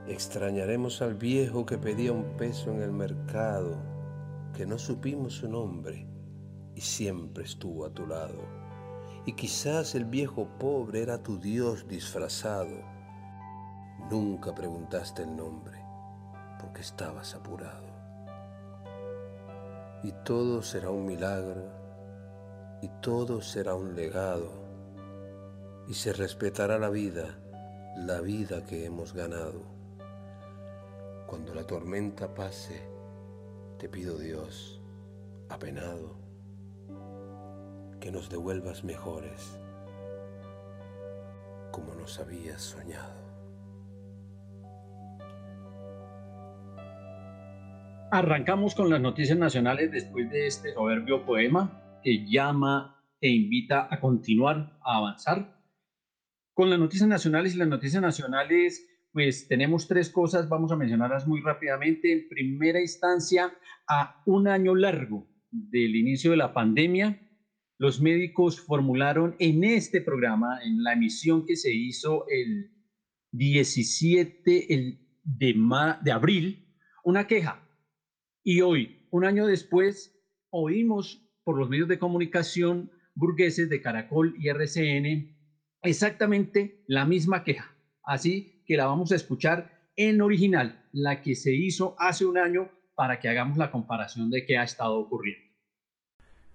S6: Extrañaremos al viejo que pedía un peso en el mercado, que no supimos su nombre y siempre estuvo a tu lado. Y quizás el viejo pobre era tu Dios disfrazado. Nunca preguntaste el nombre porque estabas apurado. Y todo será un milagro y todo será un legado y se respetará la vida, la vida que hemos ganado. Cuando la tormenta pase, te pido Dios, apenado, que nos devuelvas mejores, como nos habías soñado.
S2: Arrancamos con las noticias nacionales después de este soberbio poema que llama e invita a continuar, a avanzar. Con las noticias nacionales y las noticias nacionales pues tenemos tres cosas, vamos a mencionarlas muy rápidamente. En primera instancia, a un año largo del inicio de la pandemia, los médicos formularon en este programa, en la emisión que se hizo el 17 de, de abril, una queja. Y hoy, un año después, oímos por los medios de comunicación burgueses de Caracol y RCN exactamente la misma queja. Así que la vamos a escuchar en original, la que se hizo hace un año para que hagamos la comparación de qué ha estado ocurriendo.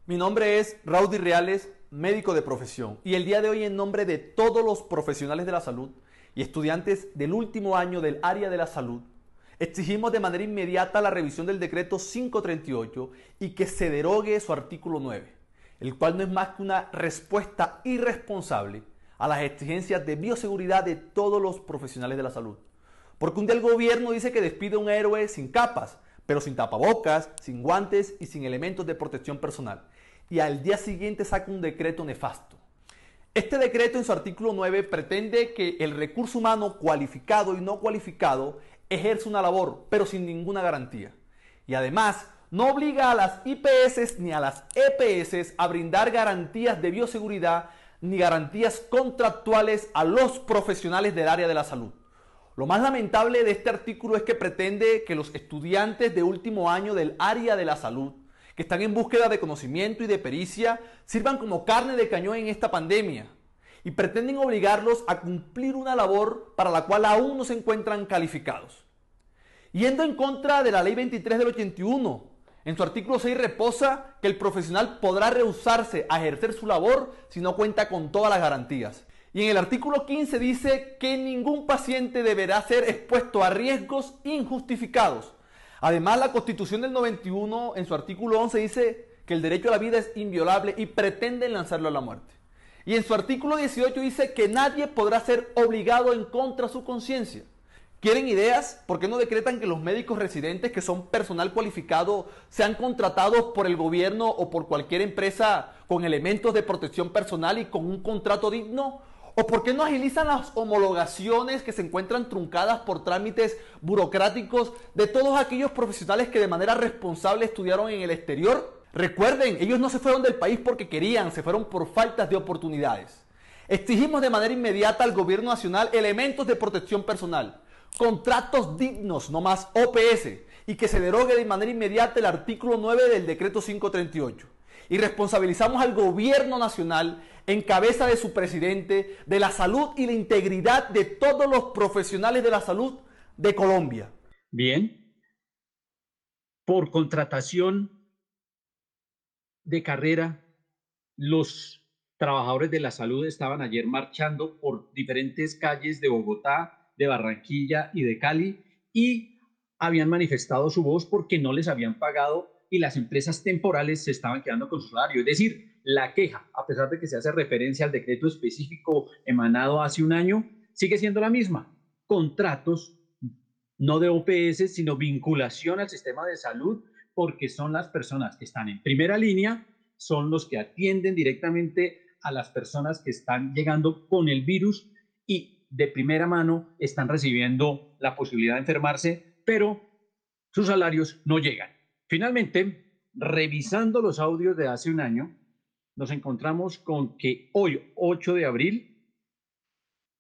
S7: Mi nombre es Raudy Reales, médico de profesión, y el día de hoy en nombre de todos los profesionales de la salud y estudiantes del último año del área de la salud, exigimos de manera inmediata la revisión del decreto 538 y que se derogue su artículo 9, el cual no es más que una respuesta irresponsable a las exigencias de bioseguridad de todos los profesionales de la salud. Porque un día el gobierno dice que despide a un héroe sin capas, pero sin tapabocas, sin guantes y sin elementos de protección personal. Y al día siguiente saca un decreto nefasto. Este decreto en su artículo 9 pretende que el recurso humano cualificado y no cualificado ejerce una labor, pero sin ninguna garantía. Y además, no obliga a las IPS ni a las EPS a brindar garantías de bioseguridad ni garantías contractuales a los profesionales del área de la salud. Lo más lamentable de este artículo es que pretende que los estudiantes de último año del área de la salud, que están en búsqueda de conocimiento y de pericia, sirvan como carne de cañón en esta pandemia y pretenden obligarlos a cumplir una labor para la cual aún no se encuentran calificados. Yendo en contra de la ley 23 del 81, en su artículo 6 reposa que el profesional podrá rehusarse a ejercer su labor si no cuenta con todas las garantías. Y en el artículo 15 dice que ningún paciente deberá ser expuesto a riesgos injustificados. Además, la Constitución del 91 en su artículo 11 dice que el derecho a la vida es inviolable y pretenden lanzarlo a la muerte. Y en su artículo 18 dice que nadie podrá ser obligado en contra de su conciencia. ¿Quieren ideas? ¿Por qué no decretan que los médicos residentes, que son personal cualificado, sean contratados por el gobierno o por cualquier empresa con elementos de protección personal y con un contrato digno? ¿O por qué no agilizan las homologaciones que se encuentran truncadas por trámites burocráticos de todos aquellos profesionales que de manera responsable estudiaron en el exterior? Recuerden, ellos no se fueron del país porque querían, se fueron por faltas de oportunidades. Exigimos de manera inmediata al gobierno nacional elementos de protección personal contratos dignos, no más OPS, y que se derogue de manera inmediata el artículo 9 del decreto 538. Y responsabilizamos al gobierno nacional en cabeza de su presidente de la salud y la integridad de todos los profesionales de la salud de Colombia.
S2: Bien. Por contratación de carrera, los trabajadores de la salud estaban ayer marchando por diferentes calles de Bogotá, de Barranquilla y de Cali y habían manifestado su voz porque no les habían pagado y las empresas temporales se estaban quedando con su salario. Es decir, la queja, a pesar de que se hace referencia al decreto específico emanado hace un año, sigue siendo la misma. Contratos no de OPS, sino vinculación al sistema de salud, porque son las personas que están en primera línea, son los que atienden directamente a las personas que están llegando con el virus y de primera mano están recibiendo la posibilidad de enfermarse, pero sus salarios no llegan. Finalmente, revisando los audios de hace un año, nos encontramos con que hoy, 8 de abril,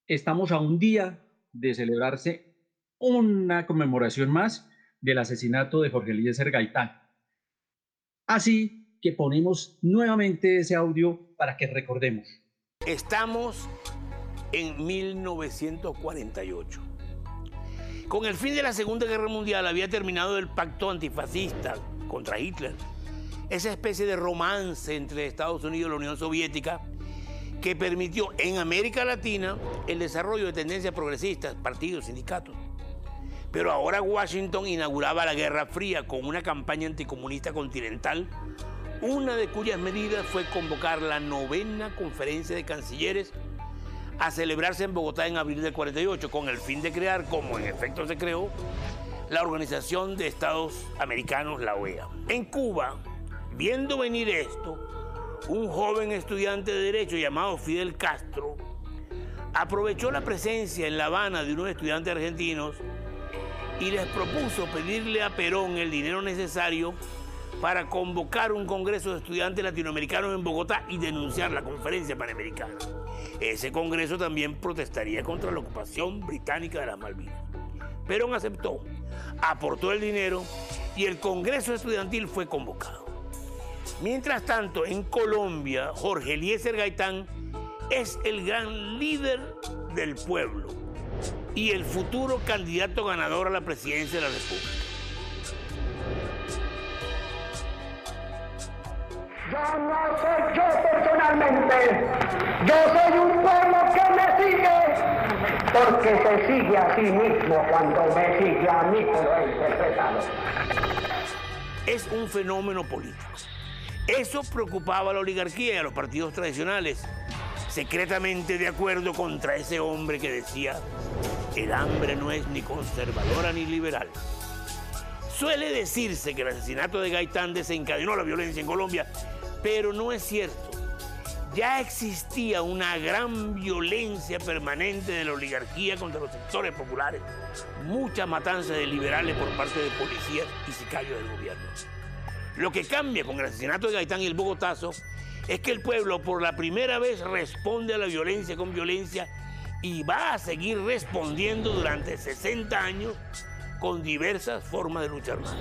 S2: estamos a un día de celebrarse una conmemoración más del asesinato de Jorge Eliezer Gaitán. Así que ponemos nuevamente ese audio para que recordemos.
S8: Estamos en 1948. Con el fin de la Segunda Guerra Mundial había terminado el pacto antifascista contra Hitler, esa especie de romance entre Estados Unidos y la Unión Soviética que permitió en América Latina el desarrollo de tendencias progresistas, partidos, sindicatos. Pero ahora Washington inauguraba la Guerra Fría con una campaña anticomunista continental, una de cuyas medidas fue convocar la novena conferencia de cancilleres a celebrarse en Bogotá en abril del 48, con el fin de crear, como en efecto se creó, la Organización de Estados Americanos, la OEA. En Cuba, viendo venir esto, un joven estudiante de Derecho llamado Fidel Castro aprovechó la presencia en La Habana de unos estudiantes argentinos y les propuso pedirle a Perón el dinero necesario para convocar un congreso de estudiantes latinoamericanos en Bogotá y denunciar la conferencia panamericana. Ese congreso también protestaría contra la ocupación británica de las Malvinas. Perón aceptó, aportó el dinero y el congreso estudiantil fue convocado. Mientras tanto, en Colombia, Jorge Eliezer Gaitán es el gran líder del pueblo y el futuro candidato ganador a la presidencia de la República.
S9: Yo no soy yo personalmente, yo soy un pueblo que me sigue, porque se sigue a sí mismo cuando me sigue a mí, pero interpretado.
S8: Es un fenómeno político. Eso preocupaba a la oligarquía y a los partidos tradicionales, secretamente de acuerdo contra ese hombre que decía, el hambre no es ni conservadora ni liberal. Suele decirse que el asesinato de Gaitán desencadenó la violencia en Colombia pero no es cierto. Ya existía una gran violencia permanente de la oligarquía contra los sectores populares, mucha matanza de liberales por parte de policías y sicarios del gobierno. Lo que cambia con el asesinato de Gaitán y el Bogotazo es que el pueblo por la primera vez responde a la violencia con violencia y va a seguir respondiendo durante 60 años con diversas formas de lucha armada.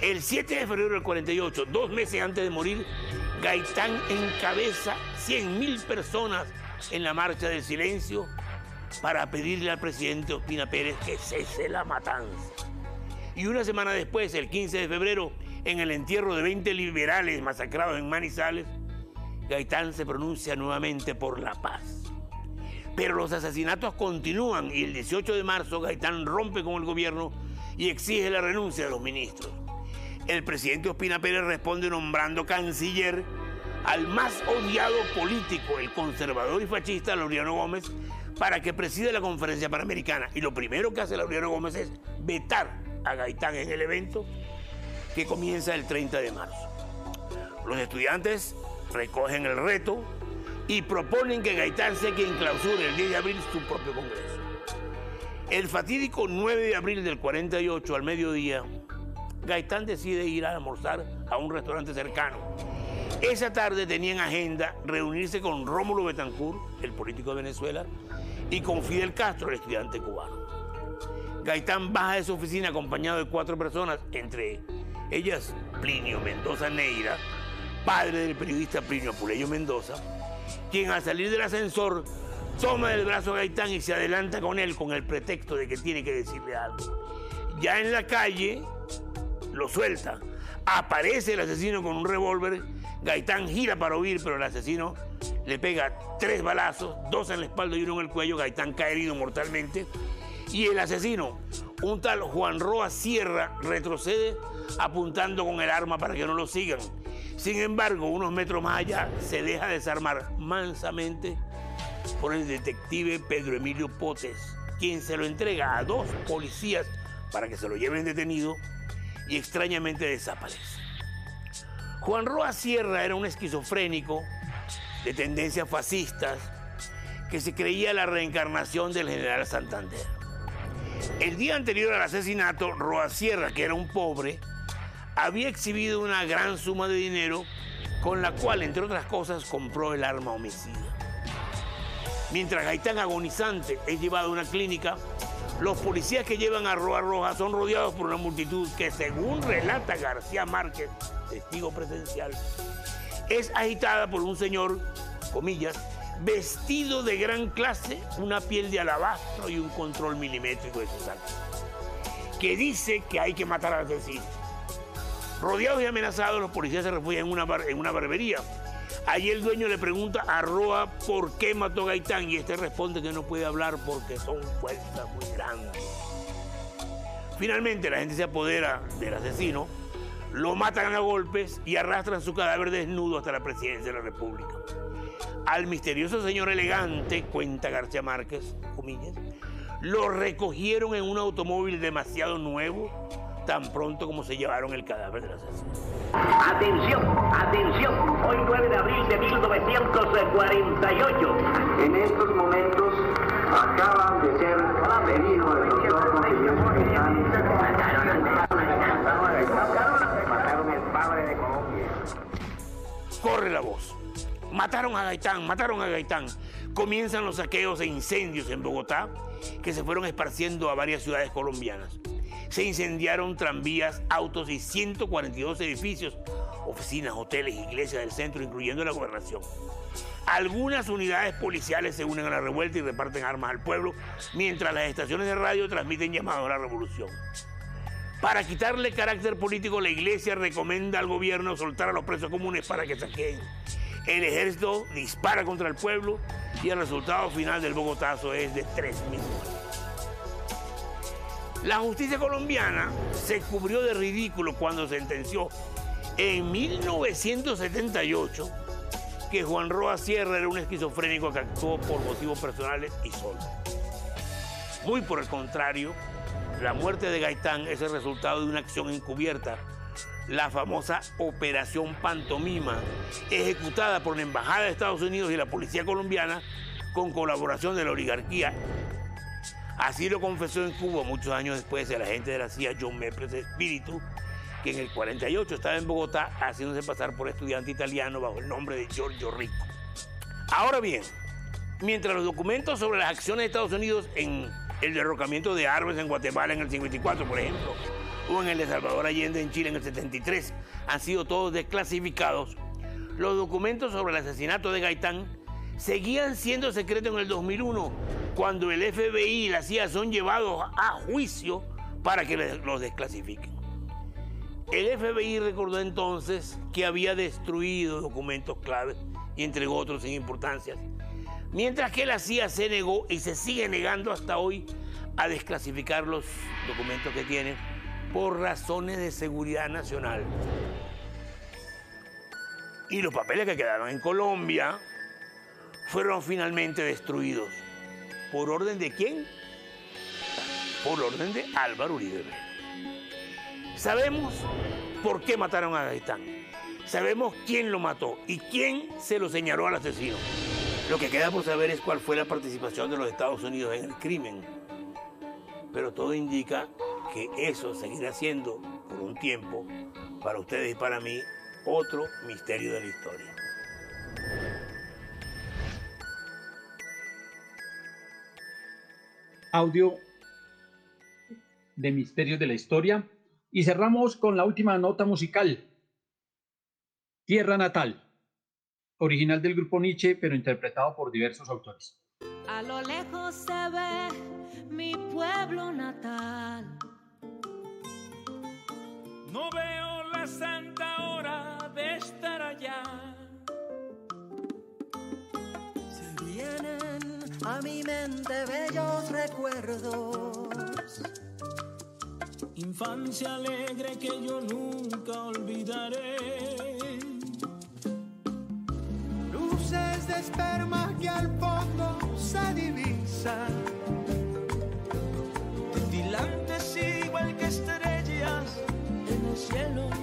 S8: El 7 de febrero del 48, dos meses antes de morir, Gaitán encabeza 100.000 personas en la marcha del silencio para pedirle al presidente Ospina Pérez que cese la matanza. Y una semana después, el 15 de febrero, en el entierro de 20 liberales masacrados en Manizales, Gaitán se pronuncia nuevamente por la paz. Pero los asesinatos continúan y el 18 de marzo Gaitán rompe con el gobierno y exige la renuncia de los ministros el presidente Ospina Pérez responde nombrando canciller al más odiado político, el conservador y fascista Laureano Gómez, para que preside la conferencia panamericana. Y lo primero que hace Laureano Gómez es vetar a Gaitán en el evento que comienza el 30 de marzo. Los estudiantes recogen el reto y proponen que Gaitán sea quien clausure el 10 de abril su propio congreso. El fatídico 9 de abril del 48 al mediodía, Gaitán decide ir a almorzar a un restaurante cercano. Esa tarde tenía en agenda reunirse con Rómulo Betancourt, el político de Venezuela, y con Fidel Castro, el estudiante cubano. Gaitán baja de su oficina acompañado de cuatro personas, entre ellas Plinio Mendoza Neira, padre del periodista Plinio Apuleyo Mendoza, quien al salir del ascensor toma del brazo a Gaitán y se adelanta con él con el pretexto de que tiene que decirle algo. Ya en la calle, lo suelta. Aparece el asesino con un revólver. Gaitán gira para huir, pero el asesino le pega tres balazos, dos en la espalda y uno en el cuello. Gaitán cae herido mortalmente. Y el asesino, un tal Juan Roa Sierra, retrocede apuntando con el arma para que no lo sigan. Sin embargo, unos metros más allá, se deja desarmar mansamente por el detective Pedro Emilio Potes, quien se lo entrega a dos policías para que se lo lleven detenido y extrañamente desaparece. Juan Roa Sierra era un esquizofrénico de tendencias fascistas que se creía la reencarnación del general Santander. El día anterior al asesinato, Roa Sierra, que era un pobre, había exhibido una gran suma de dinero con la cual, entre otras cosas, compró el arma homicida. Mientras Gaitán agonizante es llevado a una clínica, los policías que llevan a Roa Roja son rodeados por una multitud que, según relata García Márquez, testigo presencial, es agitada por un señor, comillas, vestido de gran clase, una piel de alabastro y un control milimétrico de sus actos, que dice que hay que matar al asesino. Rodeados y amenazados, los policías se refugian en una, en una barbería. Allí el dueño le pregunta a Roa por qué mató a Gaitán y este responde que no puede hablar porque son fuerzas muy grandes. Finalmente la gente se apodera del asesino, lo matan a golpes y arrastran su cadáver desnudo hasta la presidencia de la República. Al misterioso señor elegante, cuenta García Márquez, comillas, lo recogieron en un automóvil demasiado nuevo tan pronto como se llevaron el cadáver del asesino.
S9: Atención, atención, hoy 9 de abril de 1948. En estos momentos acaban de ser venido el doctor Mataron el padre de Colombia.
S8: Corre la voz. Mataron a Gaitán, mataron a Gaitán. Comienzan los saqueos e incendios en Bogotá que se fueron esparciendo a varias ciudades colombianas. Se incendiaron tranvías, autos y 142 edificios, oficinas, hoteles, iglesias del centro, incluyendo la gobernación. Algunas unidades policiales se unen a la revuelta y reparten armas al pueblo, mientras las estaciones de radio transmiten llamados a la revolución. Para quitarle carácter político, la iglesia recomienda al gobierno soltar a los presos comunes para que saqueen. El ejército dispara contra el pueblo y el resultado final del Bogotazo es de 3.000 muertos. La justicia colombiana se cubrió de ridículo cuando sentenció en 1978 que Juan Roa Sierra era un esquizofrénico que actuó por motivos personales y solo. Muy por el contrario, la muerte de Gaitán es el resultado de una acción encubierta, la famosa Operación Pantomima, ejecutada por la Embajada de Estados Unidos y la Policía Colombiana con colaboración de la oligarquía Así lo confesó en Cuba muchos años después el agente de la CIA John Meples Espíritu, que en el 48 estaba en Bogotá haciéndose pasar por estudiante italiano bajo el nombre de Giorgio Rico. Ahora bien, mientras los documentos sobre las acciones de Estados Unidos en el derrocamiento de árboles en Guatemala en el 54, por ejemplo, o en el de Salvador Allende en Chile en el 73, han sido todos desclasificados, los documentos sobre el asesinato de Gaitán seguían siendo secretos en el 2001 cuando el FBI y la CIA son llevados a juicio para que los desclasifiquen. El FBI recordó entonces que había destruido documentos claves y entregó otros sin importancia, mientras que la CIA se negó y se sigue negando hasta hoy a desclasificar los documentos que tienen por razones de seguridad nacional. Y los papeles que quedaron en Colombia fueron finalmente destruidos ¿Por orden de quién? Por orden de Álvaro Uribe Sabemos por qué mataron a Gaitán. Sabemos quién lo mató y quién se lo señaló al asesino. Lo que queda por saber es cuál fue la participación de los Estados Unidos en el crimen. Pero todo indica que eso seguirá siendo, por un tiempo, para ustedes y para mí, otro misterio de la historia.
S2: audio de Misterios de la Historia. Y cerramos con la última nota musical. Tierra Natal, original del grupo Nietzsche, pero interpretado por diversos autores.
S10: A lo lejos se ve mi pueblo natal.
S11: No veo la santa hora de estar allá.
S10: Se vienen a mi mente bellos recuerdos.
S11: Infancia alegre que yo nunca olvidaré.
S10: Luces de esperma que al fondo se divisan.
S11: En el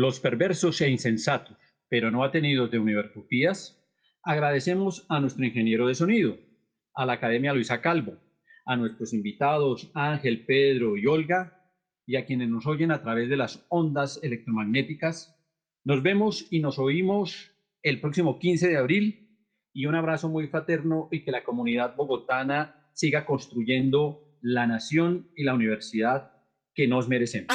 S12: Los
S2: perversos e insensatos, pero no atenidos de Univertopías, agradecemos a nuestro ingeniero de sonido, a la Academia Luisa Calvo, a nuestros invitados Ángel, Pedro y Olga, y a quienes nos oyen a través de las ondas electromagnéticas. Nos vemos y nos oímos el próximo 15 de abril y un abrazo muy fraterno y que la comunidad bogotana siga construyendo la nación y la universidad que nos merecemos.